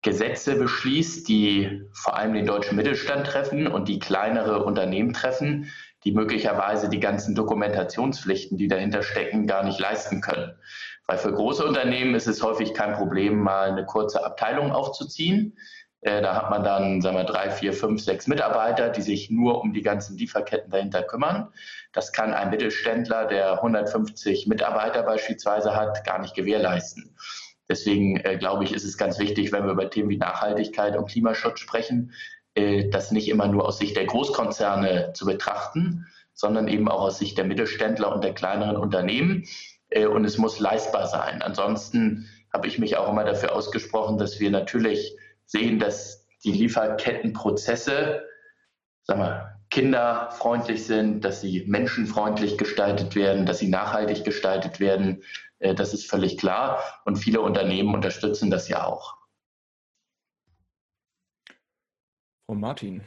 Speaker 3: Gesetze beschließt, die vor allem den deutschen Mittelstand treffen und die kleinere Unternehmen treffen, die möglicherweise die ganzen Dokumentationspflichten, die dahinter stecken, gar nicht leisten können. Weil für große Unternehmen ist es häufig kein Problem, mal eine kurze Abteilung aufzuziehen. Äh, da hat man dann, sagen wir, drei, vier, fünf, sechs Mitarbeiter, die sich nur um die ganzen Lieferketten dahinter kümmern. Das kann ein Mittelständler, der 150 Mitarbeiter beispielsweise hat, gar nicht gewährleisten. Deswegen äh, glaube ich, ist es ganz wichtig, wenn wir über Themen wie Nachhaltigkeit und Klimaschutz sprechen, äh, das nicht immer nur aus Sicht der Großkonzerne zu betrachten, sondern eben auch aus Sicht der Mittelständler und der kleineren Unternehmen. Äh, und es muss leistbar sein. Ansonsten habe ich mich auch immer dafür ausgesprochen, dass wir natürlich sehen, dass die Lieferkettenprozesse, sagen wir, kinderfreundlich sind, dass sie menschenfreundlich gestaltet werden, dass sie nachhaltig gestaltet werden. Äh, das ist völlig klar. Und viele Unternehmen unterstützen das ja auch.
Speaker 4: Frau Martin,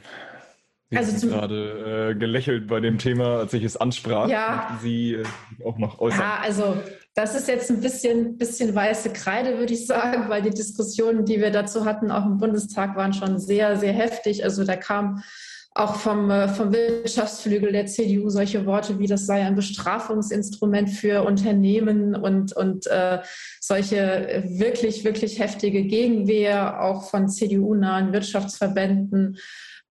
Speaker 4: Sie also haben gerade äh, gelächelt bei dem Thema, als ich es ansprach.
Speaker 2: Ja.
Speaker 4: Sie äh, auch noch äußern.
Speaker 2: Ja, also das ist jetzt ein bisschen, bisschen weiße Kreide, würde ich sagen, weil die Diskussionen, die wir dazu hatten, auch im Bundestag, waren schon sehr, sehr heftig. Also da kam auch vom, äh, vom Wirtschaftsflügel der CDU solche Worte wie das sei ein Bestrafungsinstrument für Unternehmen und, und äh, solche wirklich, wirklich heftige Gegenwehr auch von CDU-nahen Wirtschaftsverbänden.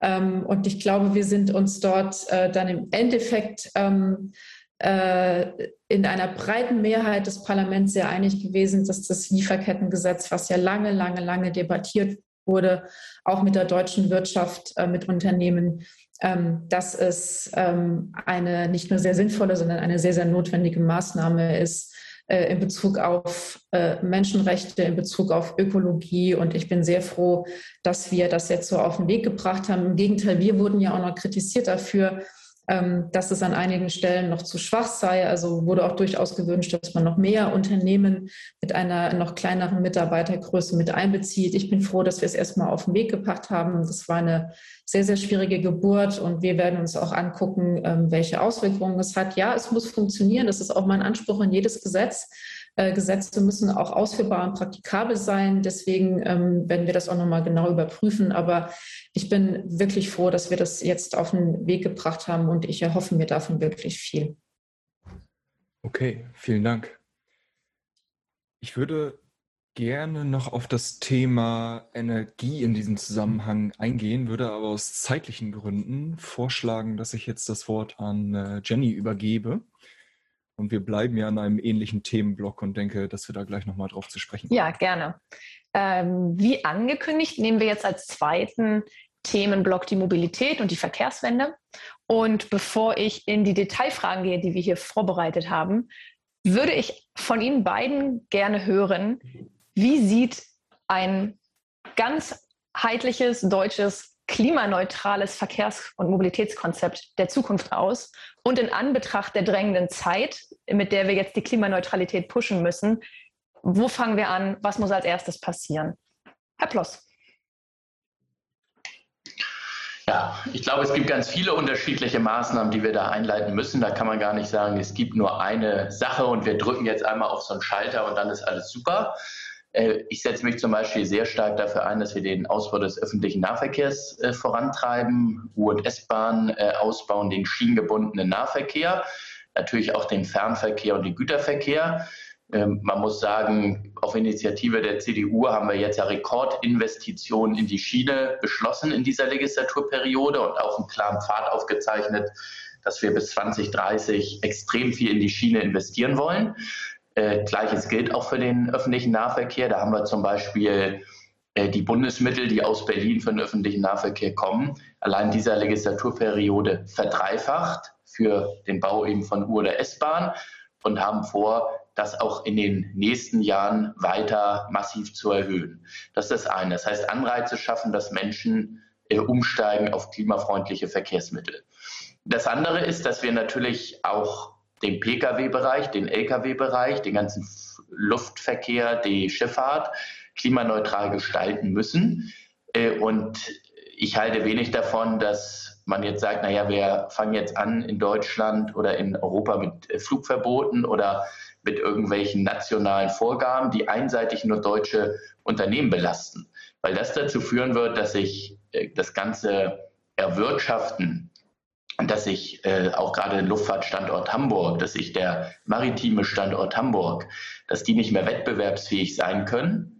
Speaker 2: Ähm, und ich glaube, wir sind uns dort äh, dann im Endeffekt ähm, äh, in einer breiten Mehrheit des Parlaments sehr einig gewesen, dass das Lieferkettengesetz, was ja lange, lange, lange debattiert wurde, auch mit der deutschen Wirtschaft, äh, mit Unternehmen, ähm, dass es ähm, eine nicht nur sehr sinnvolle, sondern eine sehr, sehr notwendige Maßnahme ist äh, in Bezug auf äh, Menschenrechte, in Bezug auf Ökologie. Und ich bin sehr froh, dass wir das jetzt so auf den Weg gebracht haben. Im Gegenteil, wir wurden ja auch noch kritisiert dafür, dass es an einigen Stellen noch zu schwach sei. Also wurde auch durchaus gewünscht, dass man noch mehr Unternehmen mit einer noch kleineren Mitarbeitergröße mit einbezieht. Ich bin froh, dass wir es erstmal auf den Weg gebracht haben. Das war eine sehr, sehr schwierige Geburt und wir werden uns auch angucken, ähm, welche Auswirkungen es hat. Ja, es muss funktionieren. Das ist auch mein Anspruch in jedes Gesetz. Äh, Gesetze müssen auch ausführbar und praktikabel sein. Deswegen ähm, werden wir das auch nochmal genau überprüfen. Aber ich bin wirklich froh, dass wir das jetzt auf den Weg gebracht haben und ich erhoffe mir davon wirklich viel.
Speaker 4: Okay, vielen Dank. Ich würde gerne noch auf das Thema Energie in diesem Zusammenhang eingehen, würde aber aus zeitlichen Gründen vorschlagen, dass ich jetzt das Wort an äh, Jenny übergebe. Und wir bleiben ja in einem ähnlichen Themenblock und denke, dass wir da gleich nochmal drauf zu sprechen
Speaker 1: kommen. Ja, gerne. Ähm, wie angekündigt, nehmen wir jetzt als zweiten Themenblock die Mobilität und die Verkehrswende. Und bevor ich in die Detailfragen gehe, die wir hier vorbereitet haben, würde ich von Ihnen beiden gerne hören, wie sieht ein ganzheitliches deutsches klimaneutrales Verkehrs- und Mobilitätskonzept der Zukunft aus? Und in Anbetracht der drängenden Zeit, mit der wir jetzt die Klimaneutralität pushen müssen, wo fangen wir an? Was muss als erstes passieren? Herr Ploss.
Speaker 3: Ja, ich glaube, es gibt ganz viele unterschiedliche Maßnahmen, die wir da einleiten müssen. Da kann man gar nicht sagen, es gibt nur eine Sache und wir drücken jetzt einmal auf so einen Schalter und dann ist alles super. Äh, ich setze mich zum Beispiel sehr stark dafür ein, dass wir den Ausbau des öffentlichen Nahverkehrs äh, vorantreiben, U- und S-Bahn äh, ausbauen, den schienengebundenen Nahverkehr, natürlich auch den Fernverkehr und den Güterverkehr. Ähm, man muss sagen, auf Initiative der CDU haben wir jetzt ja Rekordinvestitionen in die Schiene beschlossen in dieser Legislaturperiode und auch einen klaren Pfad aufgezeichnet, dass wir bis 2030 extrem viel in die Schiene investieren wollen. Äh, Gleiches gilt auch für den öffentlichen Nahverkehr. Da haben wir zum Beispiel äh, die Bundesmittel, die aus Berlin für den öffentlichen Nahverkehr kommen, allein dieser Legislaturperiode verdreifacht für den Bau eben von U- oder S-Bahn und haben vor, das auch in den nächsten Jahren weiter massiv zu erhöhen. Das ist das eine. Das heißt, Anreize schaffen, dass Menschen äh, umsteigen auf klimafreundliche Verkehrsmittel. Das andere ist, dass wir natürlich auch den Pkw-Bereich, den Lkw-Bereich, den ganzen Luftverkehr, die Schifffahrt klimaneutral gestalten müssen. Äh, und ich halte wenig davon, dass man jetzt sagt, naja, wir fangen jetzt an in Deutschland oder in Europa mit äh, Flugverboten oder mit irgendwelchen nationalen Vorgaben, die einseitig nur deutsche Unternehmen belasten. Weil das dazu führen wird, dass sich äh, das ganze Erwirtschaften dass sich äh, auch gerade der Luftfahrtstandort Hamburg, dass sich der maritime Standort Hamburg, dass die nicht mehr wettbewerbsfähig sein können.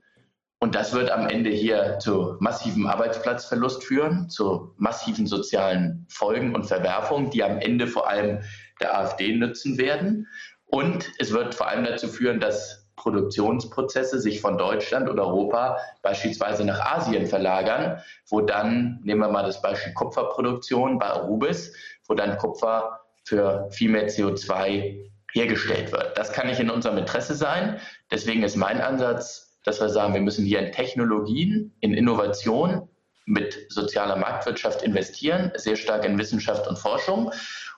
Speaker 3: Und das wird am Ende hier zu massivem Arbeitsplatzverlust führen, zu massiven sozialen Folgen und Verwerfungen, die am Ende vor allem der AfD nützen werden. Und es wird vor allem dazu führen, dass Produktionsprozesse sich von Deutschland oder Europa beispielsweise nach Asien verlagern, wo dann, nehmen wir mal das Beispiel Kupferproduktion bei Arubis, wo dann Kupfer für viel mehr CO2 hergestellt wird. Das kann nicht in unserem Interesse sein. Deswegen ist mein Ansatz, dass wir sagen, wir müssen hier in Technologien, in Innovation mit sozialer Marktwirtschaft investieren, sehr stark in Wissenschaft und Forschung.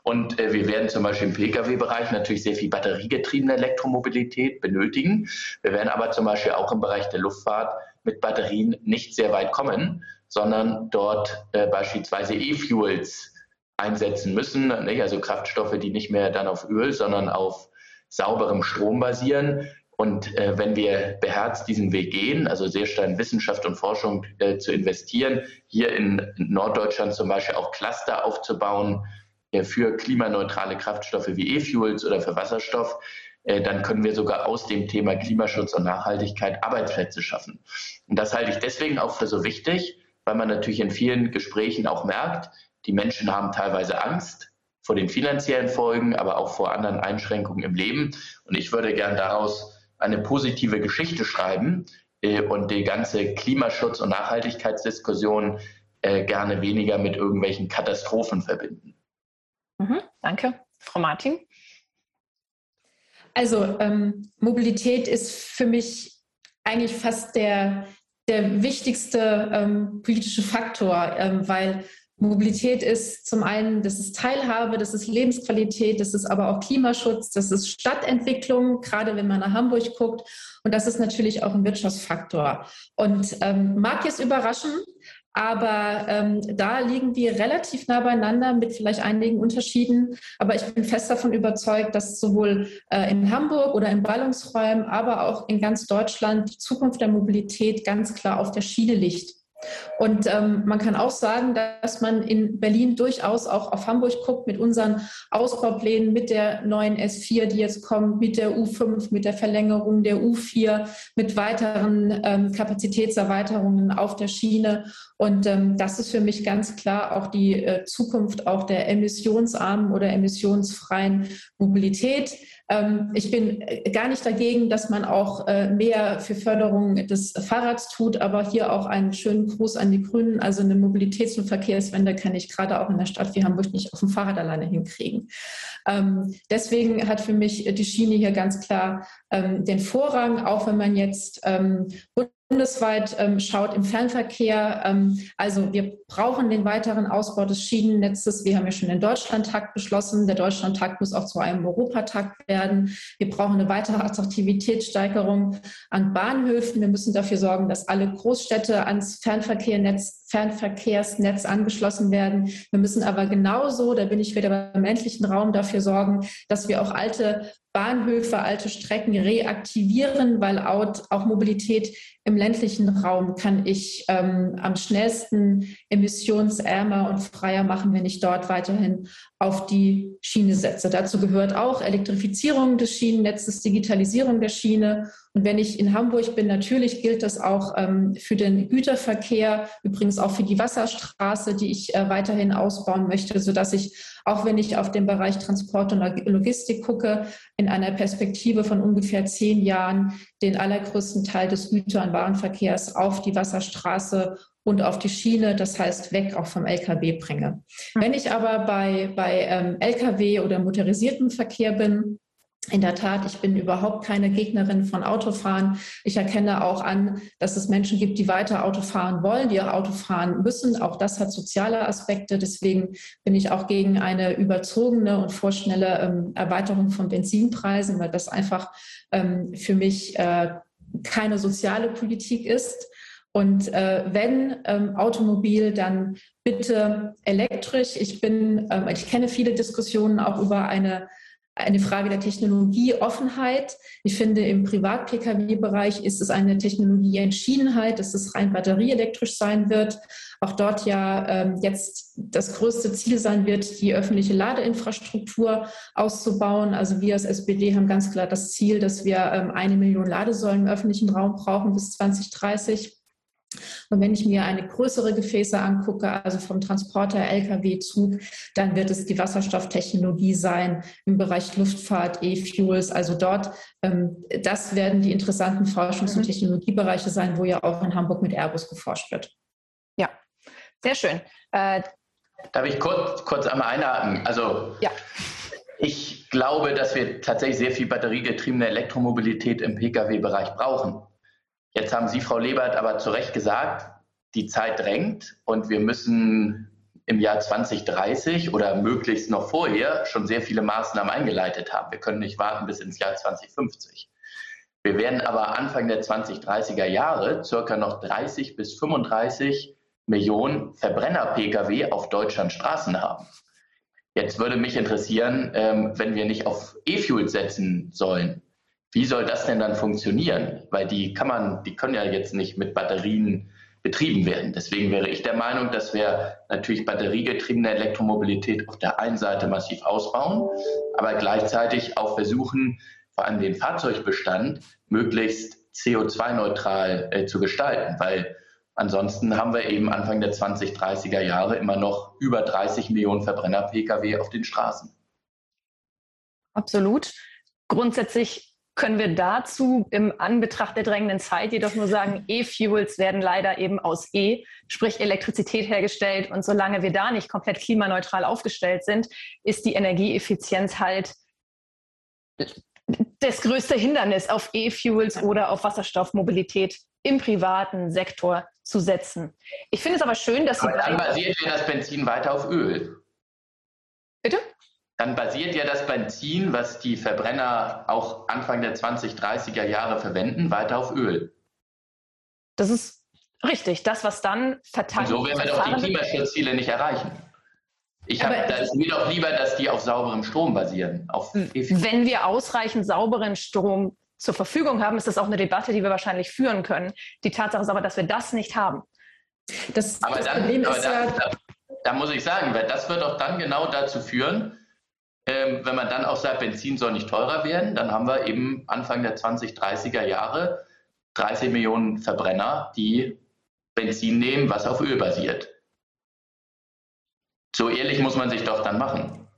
Speaker 3: Und äh, wir werden zum Beispiel im Pkw-Bereich natürlich sehr viel batteriegetriebene Elektromobilität benötigen. Wir werden aber zum Beispiel auch im Bereich der Luftfahrt mit Batterien nicht sehr weit kommen, sondern dort äh, beispielsweise E-Fuels einsetzen müssen, nicht? also Kraftstoffe, die nicht mehr dann auf Öl, sondern auf sauberem Strom basieren. Und äh, wenn wir beherzt diesen Weg gehen, also sehr stark in Wissenschaft und Forschung äh, zu investieren, hier in Norddeutschland zum Beispiel auch Cluster aufzubauen, für klimaneutrale Kraftstoffe wie E-Fuels oder für Wasserstoff, äh, dann können wir sogar aus dem Thema Klimaschutz und Nachhaltigkeit Arbeitsplätze schaffen. Und das halte ich deswegen auch für so wichtig, weil man natürlich in vielen Gesprächen auch merkt, die Menschen haben teilweise Angst vor den finanziellen Folgen, aber auch vor anderen Einschränkungen im Leben. Und ich würde gern daraus eine positive Geschichte schreiben äh, und die ganze Klimaschutz- und Nachhaltigkeitsdiskussion äh, gerne weniger mit irgendwelchen Katastrophen verbinden.
Speaker 1: Mhm, danke. Frau Martin?
Speaker 2: Also ähm, Mobilität ist für mich eigentlich fast der, der wichtigste ähm, politische Faktor, ähm, weil Mobilität ist zum einen, das ist Teilhabe, das ist Lebensqualität, das ist aber auch Klimaschutz, das ist Stadtentwicklung, gerade wenn man nach Hamburg guckt. Und das ist natürlich auch ein Wirtschaftsfaktor. Und ähm, mag jetzt überraschen, aber ähm, da liegen wir relativ nah beieinander mit vielleicht einigen Unterschieden. Aber ich bin fest davon überzeugt, dass sowohl äh, in Hamburg oder in Ballungsräumen, aber auch in ganz Deutschland die Zukunft der Mobilität ganz klar auf der Schiene liegt. Und ähm, man kann auch sagen, dass man in Berlin durchaus auch auf Hamburg guckt mit unseren Ausbauplänen, mit der neuen S4, die jetzt kommt, mit der U5, mit der Verlängerung der U4, mit weiteren ähm, Kapazitätserweiterungen auf der Schiene. Und ähm, das ist für mich ganz klar auch die äh, Zukunft auch der emissionsarmen oder emissionsfreien Mobilität. Ähm, ich bin äh, gar nicht dagegen, dass man auch äh, mehr für Förderung des Fahrrads tut, aber hier auch einen schönen Gruß an die Grünen. Also eine Mobilitäts- und Verkehrswende kann ich gerade auch in der Stadt wie Hamburg nicht auf dem Fahrrad alleine hinkriegen. Ähm, deswegen hat für mich die Schiene hier ganz klar ähm, den Vorrang, auch wenn man jetzt bundesweit ähm, schaut im Fernverkehr. Ähm, also wir brauchen den weiteren Ausbau des Schienennetzes. Wir haben ja schon den Deutschlandtakt beschlossen. Der Deutschlandtakt muss auch zu einem Europatakt werden. Wir brauchen eine weitere Attraktivitätssteigerung an Bahnhöfen. Wir müssen dafür sorgen, dass alle Großstädte ans Fernverkehrnetz, Fernverkehrsnetz angeschlossen werden. Wir müssen aber genauso, da bin ich wieder beim ländlichen Raum, dafür sorgen, dass wir auch alte Bahnhöfe, alte Strecken reaktivieren, weil auch Mobilität im ländlichen Raum kann ich ähm, am schnellsten emissionsärmer und freier machen, wenn ich dort weiterhin auf die Schiene setze. Dazu gehört auch Elektrifizierung des Schienennetzes, Digitalisierung der Schiene. Und wenn ich in Hamburg bin, natürlich gilt das auch ähm, für den Güterverkehr, übrigens auch für die Wasserstraße, die ich äh, weiterhin ausbauen möchte, sodass ich, auch wenn ich auf den Bereich Transport und Logistik gucke, in einer Perspektive von ungefähr zehn Jahren den allergrößten Teil des Güter- und Warenverkehrs auf die Wasserstraße und auf die Schiene, das heißt weg auch vom Lkw bringe. Wenn ich aber bei, bei ähm, Lkw oder motorisiertem Verkehr bin, in der Tat, ich bin überhaupt keine Gegnerin von Autofahren. Ich erkenne auch an, dass es Menschen gibt, die weiter Auto fahren wollen, die auch Auto fahren müssen. Auch das hat soziale Aspekte. Deswegen bin ich auch gegen eine überzogene und vorschnelle ähm, Erweiterung von Benzinpreisen, weil das einfach ähm, für mich äh, keine soziale Politik ist. Und äh, wenn ähm, Automobil, dann bitte elektrisch. Ich bin, ähm, ich kenne viele Diskussionen auch über eine eine Frage der Technologieoffenheit. Ich finde, im Privat-Pkw-Bereich ist es eine Technologieentschiedenheit, dass es rein batterieelektrisch sein wird. Auch dort ja ähm, jetzt das größte Ziel sein wird, die öffentliche Ladeinfrastruktur auszubauen. Also wir als SPD haben ganz klar das Ziel, dass wir ähm, eine Million Ladesäulen im öffentlichen Raum brauchen bis 2030. Und wenn ich mir eine größere Gefäße angucke, also vom Transporter, Lkw, Zug, dann wird es die Wasserstofftechnologie sein im Bereich Luftfahrt, E-Fuels. Also dort, ähm, das werden die interessanten Forschungs- und mhm. Technologiebereiche sein, wo ja auch in Hamburg mit Airbus geforscht wird.
Speaker 1: Ja, sehr schön. Äh,
Speaker 3: Darf ich kurz, kurz einmal einhaken? Also ja. ich glaube, dass wir tatsächlich sehr viel batteriegetriebene Elektromobilität im Pkw-Bereich brauchen. Jetzt haben Sie, Frau Lebert, aber zu Recht gesagt, die Zeit drängt und wir müssen im Jahr 2030 oder möglichst noch vorher schon sehr viele Maßnahmen eingeleitet haben. Wir können nicht warten bis ins Jahr 2050. Wir werden aber Anfang der 2030er Jahre circa noch 30 bis 35 Millionen Verbrenner-Pkw auf Deutschlands Straßen haben. Jetzt würde mich interessieren, ähm, wenn wir nicht auf E-Fuel setzen sollen, wie soll das denn dann funktionieren? Weil die kann man, die können ja jetzt nicht mit Batterien betrieben werden. Deswegen wäre ich der Meinung, dass wir natürlich batteriegetriebene Elektromobilität auf der einen Seite massiv ausbauen, aber gleichzeitig auch versuchen, vor allem den Fahrzeugbestand möglichst CO2-neutral äh, zu gestalten, weil ansonsten haben wir eben Anfang der 2030er Jahre immer noch über 30 Millionen Verbrenner-Pkw auf den Straßen.
Speaker 1: Absolut. Grundsätzlich können wir dazu im Anbetracht der drängenden Zeit jedoch nur sagen, E-Fuels werden leider eben aus E, sprich Elektrizität hergestellt. Und solange wir da nicht komplett klimaneutral aufgestellt sind, ist die Energieeffizienz halt das größte Hindernis, auf E-Fuels oder auf Wasserstoffmobilität im privaten Sektor zu setzen. Ich finde es aber schön, dass Sie.
Speaker 3: Aber dann basiert ja das Benzin weiter auf Öl.
Speaker 1: Bitte?
Speaker 3: Dann basiert ja das Benzin, was die Verbrenner auch Anfang der 2030er Jahre verwenden, weiter auf Öl.
Speaker 1: Das ist richtig. Das, was dann
Speaker 3: verteilt wird. So werden wir doch die Klimaschutzziele nicht erreichen. Ich habe, da ist mir doch lieber, dass die auf sauberem Strom basieren.
Speaker 1: wenn wir ausreichend sauberen Strom zur Verfügung haben, ist das auch eine Debatte, die wir wahrscheinlich führen können. Die Tatsache ist aber, dass wir das nicht haben.
Speaker 3: Das, aber das dann, Problem aber ist da, ja, da, da muss ich sagen, weil das wird doch dann genau dazu führen, ähm, wenn man dann auch sagt, Benzin soll nicht teurer werden, dann haben wir eben Anfang der 2030er Jahre 30 Millionen Verbrenner, die Benzin nehmen, was auf Öl basiert. So ehrlich muss man sich doch dann machen.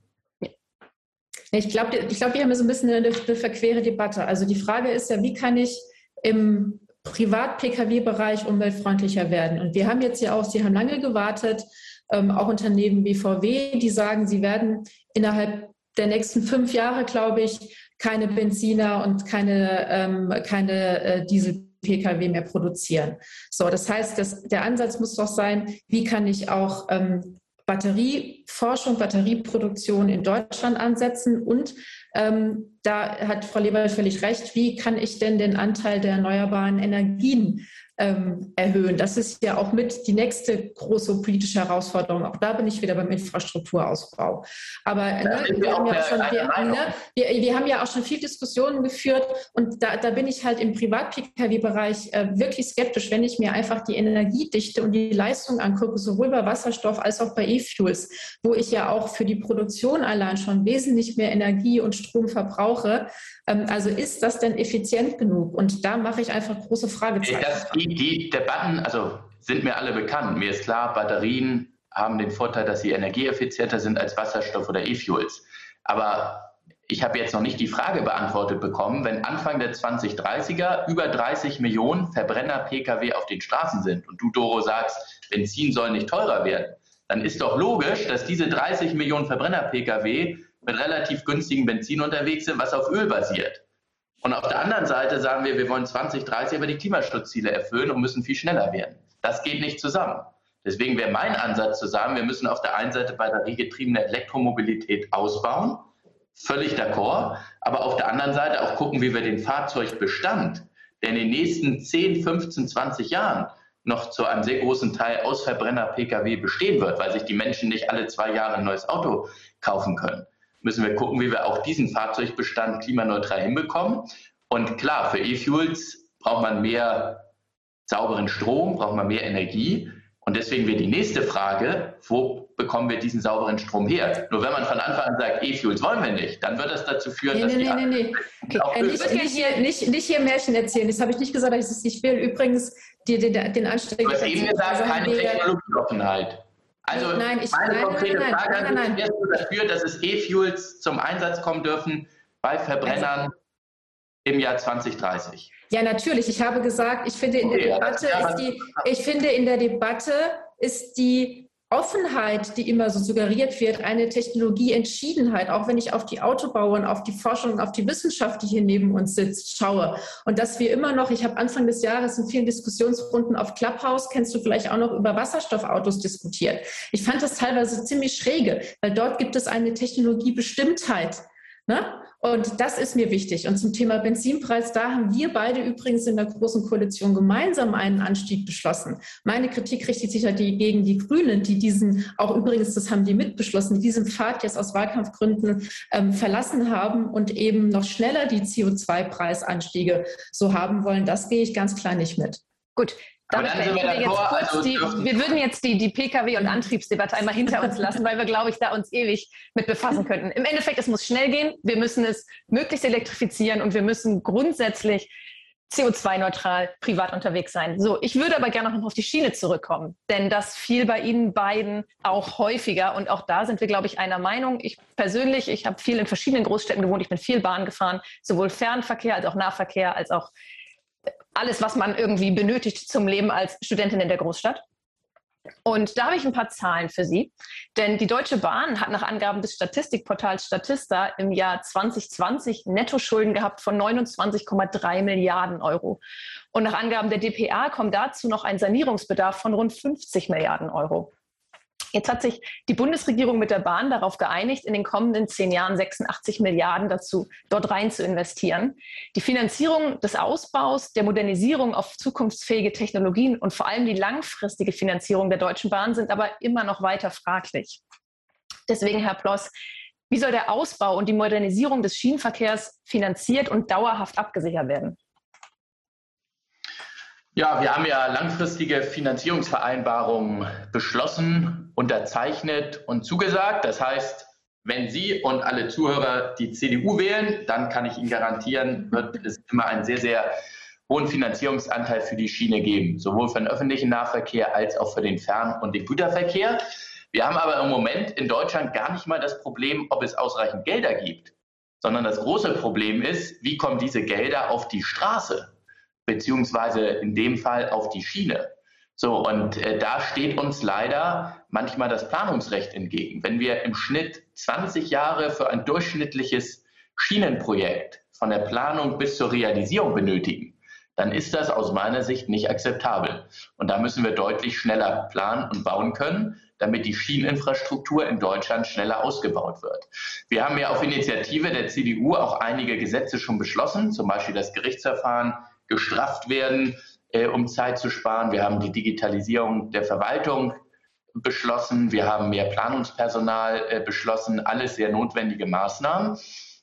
Speaker 2: Ich glaube, ich glaub, wir haben so ein bisschen eine, eine verquere Debatte. Also die Frage ist ja, wie kann ich im Privat-Pkw-Bereich umweltfreundlicher werden? Und wir haben jetzt ja auch, Sie haben lange gewartet, ähm, auch Unternehmen wie VW, die sagen, sie werden innerhalb der nächsten fünf Jahre, glaube ich, keine Benziner und keine, ähm, keine äh, Diesel-Pkw mehr produzieren. So, das heißt, das, der Ansatz muss doch sein, wie kann ich auch ähm, Batterieforschung, Batterieproduktion in Deutschland ansetzen und ähm, da hat Frau Leber völlig recht. Wie kann ich denn den Anteil der erneuerbaren Energien ähm, erhöhen. Das ist ja auch mit die nächste große politische Herausforderung. Auch da bin ich wieder beim Infrastrukturausbau. Aber ne, wir, haben ja schon, wir, ne, wir, wir, haben ja auch schon viel Diskussionen geführt und da, da bin ich halt im Privat-Pkw-Bereich äh, wirklich skeptisch, wenn ich mir einfach die Energiedichte und die Leistung angucke, sowohl bei Wasserstoff als auch bei E-Fuels, wo ich ja auch für die Produktion allein schon wesentlich mehr Energie und Strom verbrauche. Ähm, also ist das denn effizient genug? Und da mache ich einfach große Fragezeichen.
Speaker 3: Das, die, die Debatten, also sind mir alle bekannt. Mir ist klar, Batterien haben den Vorteil, dass sie energieeffizienter sind als Wasserstoff oder E-Fuels. Aber ich habe jetzt noch nicht die Frage beantwortet bekommen, wenn Anfang der 2030er über 30 Millionen Verbrenner-Pkw auf den Straßen sind und du, Doro, sagst, Benzin soll nicht teurer werden, dann ist doch logisch, dass diese 30 Millionen Verbrenner-Pkw mit relativ günstigem Benzin unterwegs sind, was auf Öl basiert. Und auf der anderen Seite sagen wir, wir wollen 2030 aber die Klimaschutzziele erfüllen und müssen viel schneller werden. Das geht nicht zusammen. Deswegen wäre mein Ansatz zu sagen, wir müssen auf der einen Seite batteriegetriebene Elektromobilität ausbauen, völlig d'accord, aber auf der anderen Seite auch gucken, wie wir den Fahrzeugbestand, der in den nächsten 10, 15, 20 Jahren noch zu einem sehr großen Teil aus Verbrenner-Pkw bestehen wird, weil sich die Menschen nicht alle zwei Jahre ein neues Auto kaufen können müssen wir gucken, wie wir auch diesen Fahrzeugbestand klimaneutral hinbekommen. Und klar, für E-Fuels braucht man mehr sauberen Strom, braucht man mehr Energie. Und deswegen wäre die nächste Frage, wo bekommen wir diesen sauberen Strom her? Nur wenn man von Anfang an sagt, E-Fuels wollen wir nicht, dann wird das dazu führen,
Speaker 2: nee,
Speaker 3: dass
Speaker 2: nee, die nee, nee, nee. Okay. Äh, nicht, nicht, hier, nicht, nicht hier Märchen erzählen. Das habe ich nicht gesagt, dass ich es nicht will. Übrigens, die, die, den Anstieg...
Speaker 3: Du hast eben gesagt, keine Technologieoffenheit. Also
Speaker 2: nein, ich,
Speaker 3: meine
Speaker 2: nein,
Speaker 3: konkrete
Speaker 2: nein,
Speaker 3: Frage
Speaker 2: nein, nein,
Speaker 3: nein, du dafür, dass es E-Fuels zum Einsatz kommen dürfen bei Verbrennern also, im Jahr 2030?
Speaker 2: Ja, natürlich. Ich habe gesagt, ich finde in okay, der Debatte ist die, ich finde in der Debatte ist die Offenheit, die immer so suggeriert wird, eine Technologieentschiedenheit, auch wenn ich auf die Autobauern, auf die Forschung, auf die Wissenschaft, die hier neben uns sitzt, schaue. Und dass wir immer noch, ich habe Anfang des Jahres in vielen Diskussionsrunden auf Clubhouse, kennst du vielleicht auch noch, über Wasserstoffautos diskutiert. Ich fand das teilweise ziemlich schräge, weil dort gibt es eine Technologiebestimmtheit. Ne? Und das ist mir wichtig. Und zum Thema Benzinpreis, da haben wir beide übrigens in der Großen Koalition gemeinsam einen Anstieg beschlossen. Meine Kritik richtet sich halt gegen die Grünen, die diesen, auch übrigens, das haben die mitbeschlossen, diesen Pfad jetzt aus Wahlkampfgründen ähm, verlassen haben und eben noch schneller die CO2-Preisanstiege so haben wollen. Das gehe ich ganz klar nicht mit.
Speaker 1: Gut, damit wir, wir, jetzt kurz also die, wir würden jetzt die, die Pkw- und Antriebsdebatte einmal hinter uns lassen, weil wir, glaube ich, da uns ewig mit befassen könnten. Im Endeffekt, es muss schnell gehen. Wir müssen es möglichst elektrifizieren und wir müssen grundsätzlich CO2-neutral privat unterwegs sein. So, ich würde aber gerne noch auf die Schiene zurückkommen, denn das fiel bei Ihnen beiden auch häufiger und auch da sind wir, glaube ich, einer Meinung. Ich persönlich, ich habe viel in verschiedenen Großstädten gewohnt, ich bin viel Bahn gefahren, sowohl Fernverkehr als auch Nahverkehr als auch alles, was man irgendwie benötigt zum Leben als Studentin in der Großstadt. Und da habe ich ein paar Zahlen für Sie. Denn die Deutsche Bahn hat nach Angaben des Statistikportals Statista im Jahr 2020 Nettoschulden gehabt von 29,3 Milliarden Euro. Und nach Angaben der DPA kommt dazu noch ein Sanierungsbedarf von rund 50 Milliarden Euro. Jetzt hat sich die Bundesregierung mit der Bahn darauf geeinigt, in den kommenden zehn Jahren 86 Milliarden dazu dort rein zu investieren. Die Finanzierung des Ausbaus, der Modernisierung auf zukunftsfähige Technologien und vor allem die langfristige Finanzierung der Deutschen Bahn sind aber immer noch weiter fraglich. Deswegen, Herr Ploss, wie soll der Ausbau und die Modernisierung des Schienenverkehrs finanziert und dauerhaft abgesichert werden?
Speaker 3: Ja, wir haben ja langfristige Finanzierungsvereinbarungen beschlossen, unterzeichnet und zugesagt. Das heißt, wenn Sie und alle Zuhörer die CDU wählen, dann kann ich Ihnen garantieren, wird es immer einen sehr, sehr hohen Finanzierungsanteil für die Schiene geben, sowohl für den öffentlichen Nahverkehr als auch für den Fern- und den Güterverkehr. Wir haben aber im Moment in Deutschland gar nicht mal das Problem, ob es ausreichend Gelder gibt, sondern das große Problem ist, wie kommen diese Gelder auf die Straße? Beziehungsweise in dem Fall auf die Schiene. So, und äh, da steht uns leider manchmal das Planungsrecht entgegen. Wenn wir im Schnitt 20 Jahre für ein durchschnittliches Schienenprojekt von der Planung bis zur Realisierung benötigen, dann ist das aus meiner Sicht nicht akzeptabel. Und da müssen wir deutlich schneller planen und bauen können, damit die Schieneninfrastruktur in Deutschland schneller ausgebaut wird. Wir haben ja auf Initiative der CDU auch einige Gesetze schon beschlossen, zum Beispiel das Gerichtsverfahren gestrafft werden, äh, um Zeit zu sparen. Wir haben die Digitalisierung der Verwaltung beschlossen. Wir haben mehr Planungspersonal äh, beschlossen. Alles sehr notwendige Maßnahmen.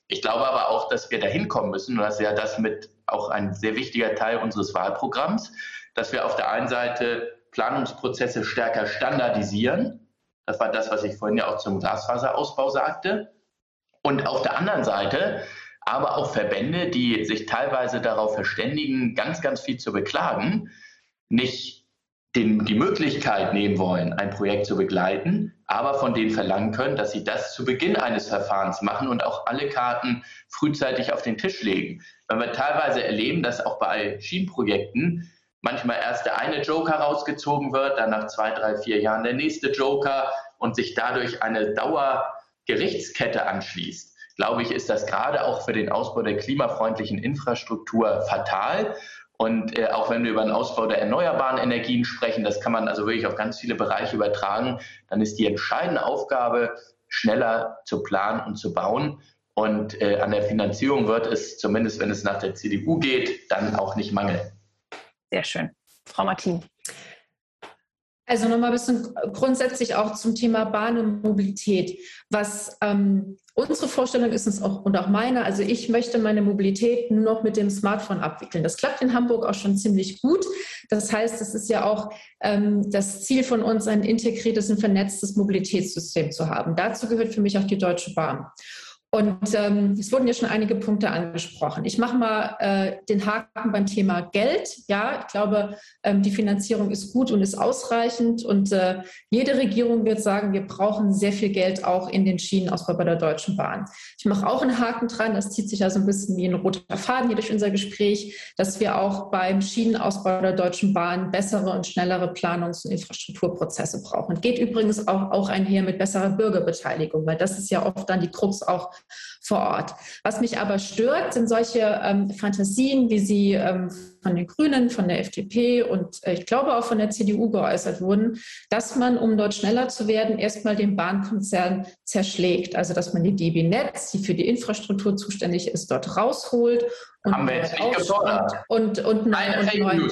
Speaker 3: Ich glaube aber auch, dass wir dahin kommen müssen, und das ist ja das mit auch ein sehr wichtiger Teil unseres Wahlprogramms, dass wir auf der einen Seite Planungsprozesse stärker standardisieren. Das war das, was ich vorhin ja auch zum Glasfaserausbau sagte. Und auf der anderen Seite aber auch Verbände, die sich teilweise darauf verständigen, ganz, ganz viel zu beklagen, nicht den, die Möglichkeit nehmen wollen, ein Projekt zu begleiten, aber von denen verlangen können, dass sie das zu Beginn eines Verfahrens machen und auch alle Karten frühzeitig auf den Tisch legen. Wenn wir teilweise erleben, dass auch bei Schienenprojekten manchmal erst der eine Joker rausgezogen wird, dann nach zwei, drei, vier Jahren der nächste Joker und sich dadurch eine Dauergerichtskette anschließt, glaube ich, ist das gerade auch für den Ausbau der klimafreundlichen Infrastruktur fatal. Und äh, auch wenn wir über den Ausbau der erneuerbaren Energien sprechen, das kann man also wirklich auf ganz viele Bereiche übertragen, dann ist die entscheidende Aufgabe, schneller zu planen und zu bauen. Und äh, an der Finanzierung wird es, zumindest wenn es nach der CDU geht, dann auch nicht mangeln.
Speaker 1: Sehr schön. Frau Martin.
Speaker 2: Also nochmal ein bisschen grundsätzlich auch zum Thema Bahn und Mobilität. Was ähm, unsere Vorstellung ist es auch und auch meine, also ich möchte meine Mobilität nur noch mit dem Smartphone abwickeln. Das klappt in Hamburg auch schon ziemlich gut. Das heißt, es ist ja auch ähm, das Ziel von uns, ein integriertes und vernetztes Mobilitätssystem zu haben. Dazu gehört für mich auch die Deutsche Bahn. Und ähm, es wurden ja schon einige Punkte angesprochen. Ich mache mal äh, den Haken beim Thema Geld. Ja, ich glaube, ähm, die Finanzierung ist gut und ist ausreichend. Und äh, jede Regierung wird sagen, wir brauchen sehr viel Geld auch in den Schienenausbau bei der Deutschen Bahn. Ich mache auch einen Haken dran. Das zieht sich also ein bisschen wie ein roter Faden hier durch unser Gespräch, dass wir auch beim Schienenausbau der Deutschen Bahn bessere und schnellere Planungs- und Infrastrukturprozesse brauchen. Geht übrigens auch, auch einher mit besserer Bürgerbeteiligung, weil das ist ja oft dann die Krux auch vor Ort. Was mich aber stört, sind solche ähm, Fantasien, wie sie ähm, von den Grünen, von der FDP und äh, ich glaube auch von der CDU geäußert wurden, dass man, um dort schneller zu werden, erstmal den Bahnkonzern zerschlägt. Also dass man die DB Netz, die für die Infrastruktur zuständig ist, dort rausholt
Speaker 3: und Haben wir jetzt nicht gefordert.
Speaker 2: Und, und, neu, und, neu,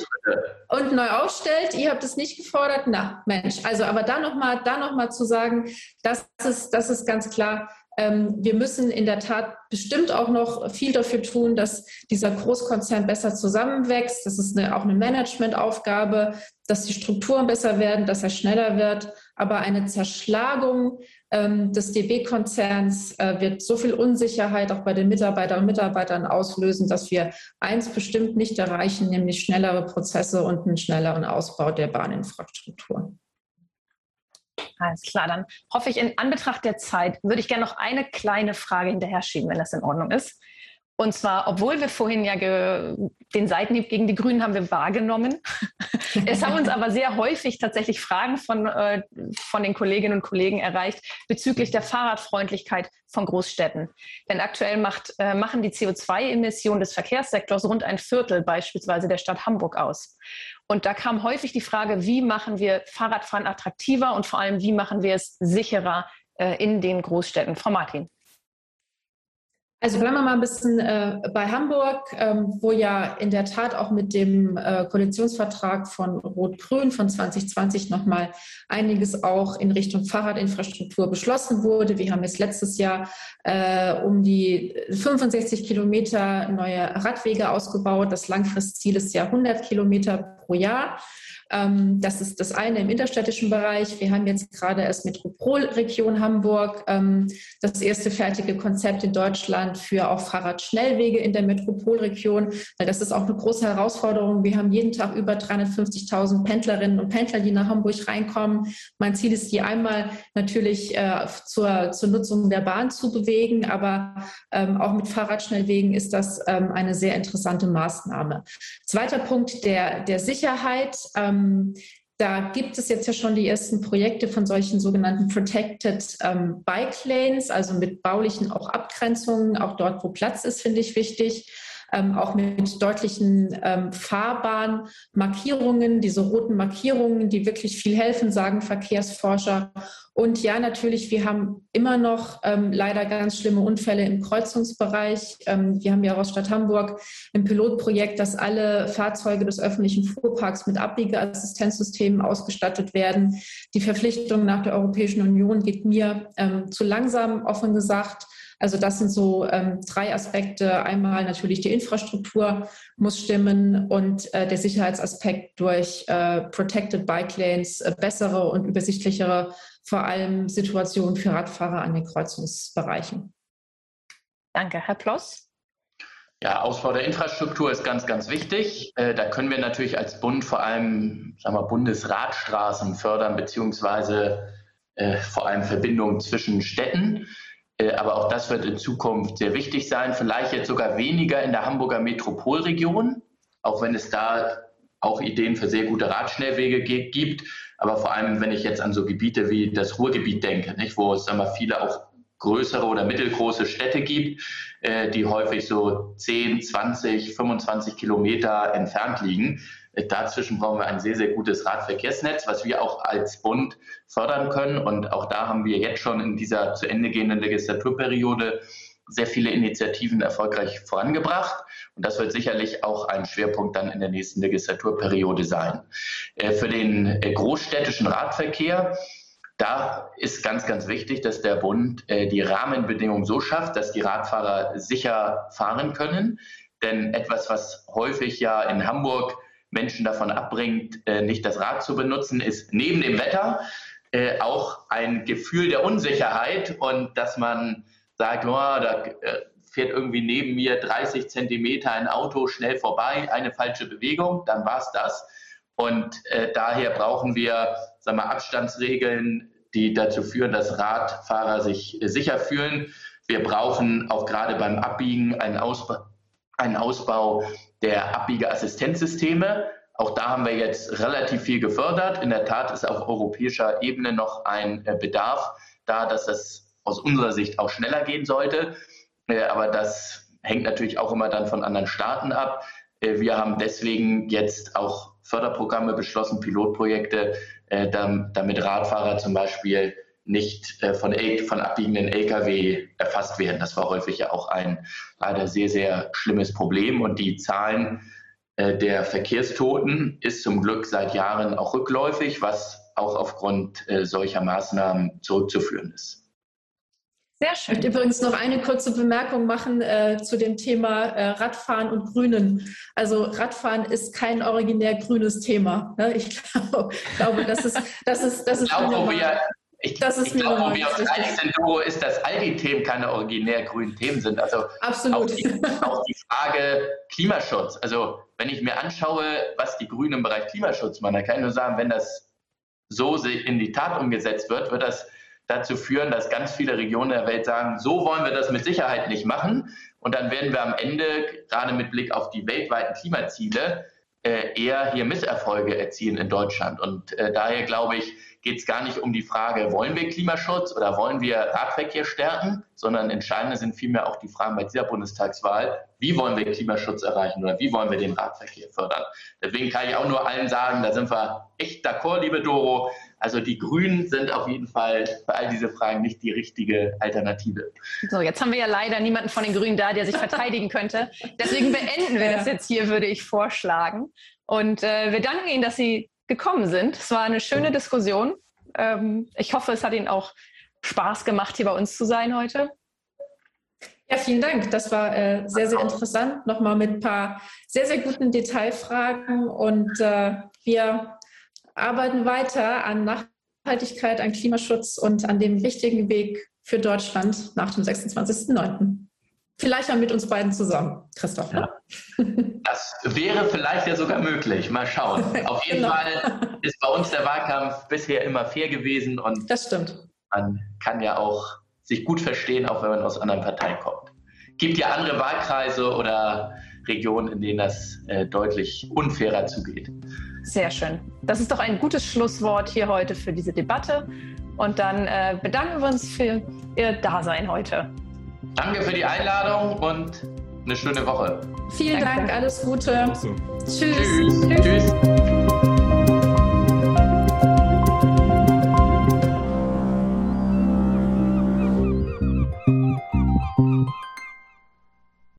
Speaker 2: und neu aufstellt. Ihr habt es nicht gefordert. Na, Mensch. Also, aber da nochmal noch zu sagen, das ist, das ist ganz klar wir müssen in der Tat bestimmt auch noch viel dafür tun, dass dieser Großkonzern besser zusammenwächst. Das ist eine, auch eine Managementaufgabe, dass die Strukturen besser werden, dass er schneller wird. Aber eine Zerschlagung ähm, des DB-Konzerns äh, wird so viel Unsicherheit auch bei den Mitarbeiterinnen und Mitarbeitern auslösen, dass wir eins bestimmt nicht erreichen, nämlich schnellere Prozesse und einen schnelleren Ausbau der Bahninfrastruktur.
Speaker 1: Alles klar, dann hoffe ich, in Anbetracht der Zeit würde ich gerne noch eine kleine Frage hinterher schieben, wenn das in Ordnung ist. Und zwar, obwohl wir vorhin ja den Seitenhieb gegen die Grünen haben wir wahrgenommen. es haben uns aber sehr häufig tatsächlich Fragen von, äh, von den Kolleginnen und Kollegen erreicht bezüglich der Fahrradfreundlichkeit von Großstädten. Denn aktuell macht, äh, machen die CO2-Emissionen des Verkehrssektors rund ein Viertel beispielsweise der Stadt Hamburg aus. Und da kam häufig die Frage, wie machen wir Fahrradfahren attraktiver und vor allem, wie machen wir es sicherer äh, in den Großstädten? Frau Martin.
Speaker 2: Also bleiben wir mal ein bisschen äh, bei Hamburg, ähm, wo ja in der Tat auch mit dem äh, Koalitionsvertrag von Rot-Grün von 2020 nochmal einiges auch in Richtung Fahrradinfrastruktur beschlossen wurde. Wir haben jetzt letztes Jahr äh, um die 65 Kilometer neue Radwege ausgebaut. Das Langfristziel ist ja 100 Kilometer pro Jahr. Ähm, das ist das eine im interstädtischen Bereich. Wir haben jetzt gerade als Metropolregion Hamburg ähm, das erste fertige Konzept in Deutschland für auch Fahrradschnellwege in der Metropolregion, weil das ist auch eine große Herausforderung. Wir haben jeden Tag über 350.000 Pendlerinnen und Pendler, die nach Hamburg reinkommen. Mein Ziel ist, die einmal natürlich äh, zur, zur Nutzung der Bahn zu bewegen, aber ähm, auch mit Fahrradschnellwegen ist das eine sehr interessante Maßnahme. Zweiter Punkt der, der Sicherheit. Ähm, da gibt es jetzt ja schon die ersten Projekte von solchen sogenannten Protected ähm, Bike Lanes, also mit baulichen auch Abgrenzungen, auch dort, wo Platz ist, finde ich wichtig. Ähm, auch mit deutlichen ähm, Fahrbahnmarkierungen, diese roten Markierungen, die wirklich viel helfen, sagen Verkehrsforscher. Und ja, natürlich, wir haben immer noch ähm, leider ganz schlimme Unfälle im Kreuzungsbereich. Ähm, wir haben ja aus Stadt Hamburg im Pilotprojekt, dass alle Fahrzeuge des öffentlichen Fuhrparks mit Abbiegeassistenzsystemen ausgestattet werden. Die Verpflichtung nach der Europäischen Union geht mir ähm, zu langsam, offen gesagt. Also das sind so ähm, drei Aspekte. Einmal natürlich die Infrastruktur muss stimmen und äh, der Sicherheitsaspekt durch äh, Protected Bike Lanes, äh, bessere und übersichtlichere vor allem Situationen für Radfahrer an den Kreuzungsbereichen.
Speaker 1: Danke, Herr Ploss.
Speaker 3: Ja, Ausbau der Infrastruktur ist ganz, ganz wichtig. Äh, da können wir natürlich als Bund vor allem sagen wir, Bundesradstraßen fördern, beziehungsweise äh, vor allem Verbindungen zwischen Städten. Äh, aber auch das wird in Zukunft sehr wichtig sein. Vielleicht jetzt sogar weniger in der Hamburger Metropolregion, auch wenn es da auch Ideen für sehr gute Radschnellwege gibt. Aber vor allem, wenn ich jetzt an so Gebiete wie das Ruhrgebiet denke, nicht, wo es sagen viele auch größere oder mittelgroße Städte gibt, äh, die häufig so 10, 20, 25 Kilometer entfernt liegen. Dazwischen brauchen wir ein sehr, sehr gutes Radverkehrsnetz, was wir auch als Bund fördern können. Und auch da haben wir jetzt schon in dieser zu Ende gehenden Legislaturperiode sehr viele Initiativen erfolgreich vorangebracht. Und das wird sicherlich auch ein Schwerpunkt dann in der nächsten Legislaturperiode sein. Äh, für den äh, großstädtischen Radverkehr da ist ganz, ganz wichtig, dass der Bund äh, die Rahmenbedingungen so schafft, dass die Radfahrer sicher fahren können. Denn etwas, was häufig ja in Hamburg Menschen davon abbringt, äh, nicht das Rad zu benutzen, ist neben dem Wetter äh, auch ein Gefühl der Unsicherheit und dass man sagt, oh, da äh, fährt irgendwie neben mir 30 Zentimeter ein Auto schnell vorbei, eine falsche Bewegung, dann war es das. Und äh, daher brauchen wir sagen wir, Abstandsregeln, die dazu führen, dass Radfahrer sich äh, sicher fühlen. Wir brauchen auch gerade beim Abbiegen einen Ausbau, einen Ausbau der Abbiegeassistenzsysteme. Auch da haben wir jetzt relativ viel gefördert. In der Tat ist auf europäischer Ebene noch ein äh, Bedarf da, dass das aus unserer Sicht auch schneller gehen sollte. Äh, aber das hängt natürlich auch immer dann von anderen Staaten ab. Äh, wir haben deswegen jetzt auch Förderprogramme beschlossen, Pilotprojekte, damit Radfahrer zum Beispiel nicht äh, von, von abbiegenden Lkw erfasst werden. Das war häufig ja auch ein leider sehr, sehr schlimmes Problem. Und die Zahlen äh, der Verkehrstoten ist zum Glück seit Jahren auch rückläufig, was auch aufgrund äh, solcher Maßnahmen zurückzuführen ist.
Speaker 2: Sehr schön. Ich möchte übrigens noch eine kurze Bemerkung machen äh, zu dem Thema äh, Radfahren und Grünen. Also Radfahren ist kein originär grünes Thema. Ne? Ich glaube, glaube, das ist, das ist, das ist. Ich glaube,
Speaker 3: wir, ich, das ist ich glaube, wir uns einig sind, Doro, ist, dass all die Themen keine originär grünen Themen sind. Also
Speaker 2: Absolut.
Speaker 3: Auch die, auch die Frage Klimaschutz. Also wenn ich mir anschaue, was die Grünen im Bereich Klimaschutz machen, dann kann ich nur sagen, wenn das so in die Tat umgesetzt wird, wird das dazu führen, dass ganz viele Regionen der Welt sagen, so wollen wir das mit Sicherheit nicht machen. Und dann werden wir am Ende, gerade mit Blick auf die weltweiten Klimaziele, äh, eher hier Misserfolge erzielen in Deutschland. Und äh, daher glaube ich, geht es gar nicht um die Frage, wollen wir Klimaschutz oder wollen wir Radverkehr stärken, sondern entscheidend sind vielmehr auch die Fragen bei dieser Bundestagswahl, wie wollen wir Klimaschutz erreichen oder wie wollen wir den Radverkehr fördern. Deswegen kann ich auch nur allen sagen, da sind wir echt d'accord, liebe Doro. Also die Grünen sind auf jeden Fall für all diese Fragen nicht die richtige Alternative.
Speaker 1: So, jetzt haben wir ja leider niemanden von den Grünen da, der sich verteidigen könnte. Deswegen beenden wir das jetzt hier, würde ich vorschlagen. Und äh, wir danken Ihnen, dass Sie gekommen sind. Es war eine schöne Diskussion. Ähm, ich hoffe, es hat Ihnen auch Spaß gemacht, hier bei uns zu sein heute.
Speaker 2: Ja, vielen Dank. Das war äh, sehr, sehr interessant. Nochmal mit ein paar sehr, sehr guten Detailfragen. Und äh, wir arbeiten weiter an Nachhaltigkeit, an Klimaschutz und an dem wichtigen Weg für Deutschland nach dem 26.09. Vielleicht dann mit uns beiden zusammen, Christoph. Ja.
Speaker 3: Das wäre vielleicht ja sogar möglich. Mal schauen. Auf jeden genau. Fall ist bei uns der Wahlkampf bisher immer fair gewesen und
Speaker 2: das stimmt.
Speaker 3: Man kann ja auch sich gut verstehen, auch wenn man aus anderen Parteien kommt. Gibt ja andere Wahlkreise oder Regionen, in denen das äh, deutlich unfairer zugeht.
Speaker 1: Sehr schön. Das ist doch ein gutes Schlusswort hier heute für diese Debatte. Und dann äh, bedanken wir uns für Ihr Dasein heute.
Speaker 3: Danke für die Einladung und eine schöne Woche.
Speaker 2: Vielen Danke. Dank, alles Gute.
Speaker 4: So.
Speaker 2: Tschüss.
Speaker 3: Tschüss. Tschüss.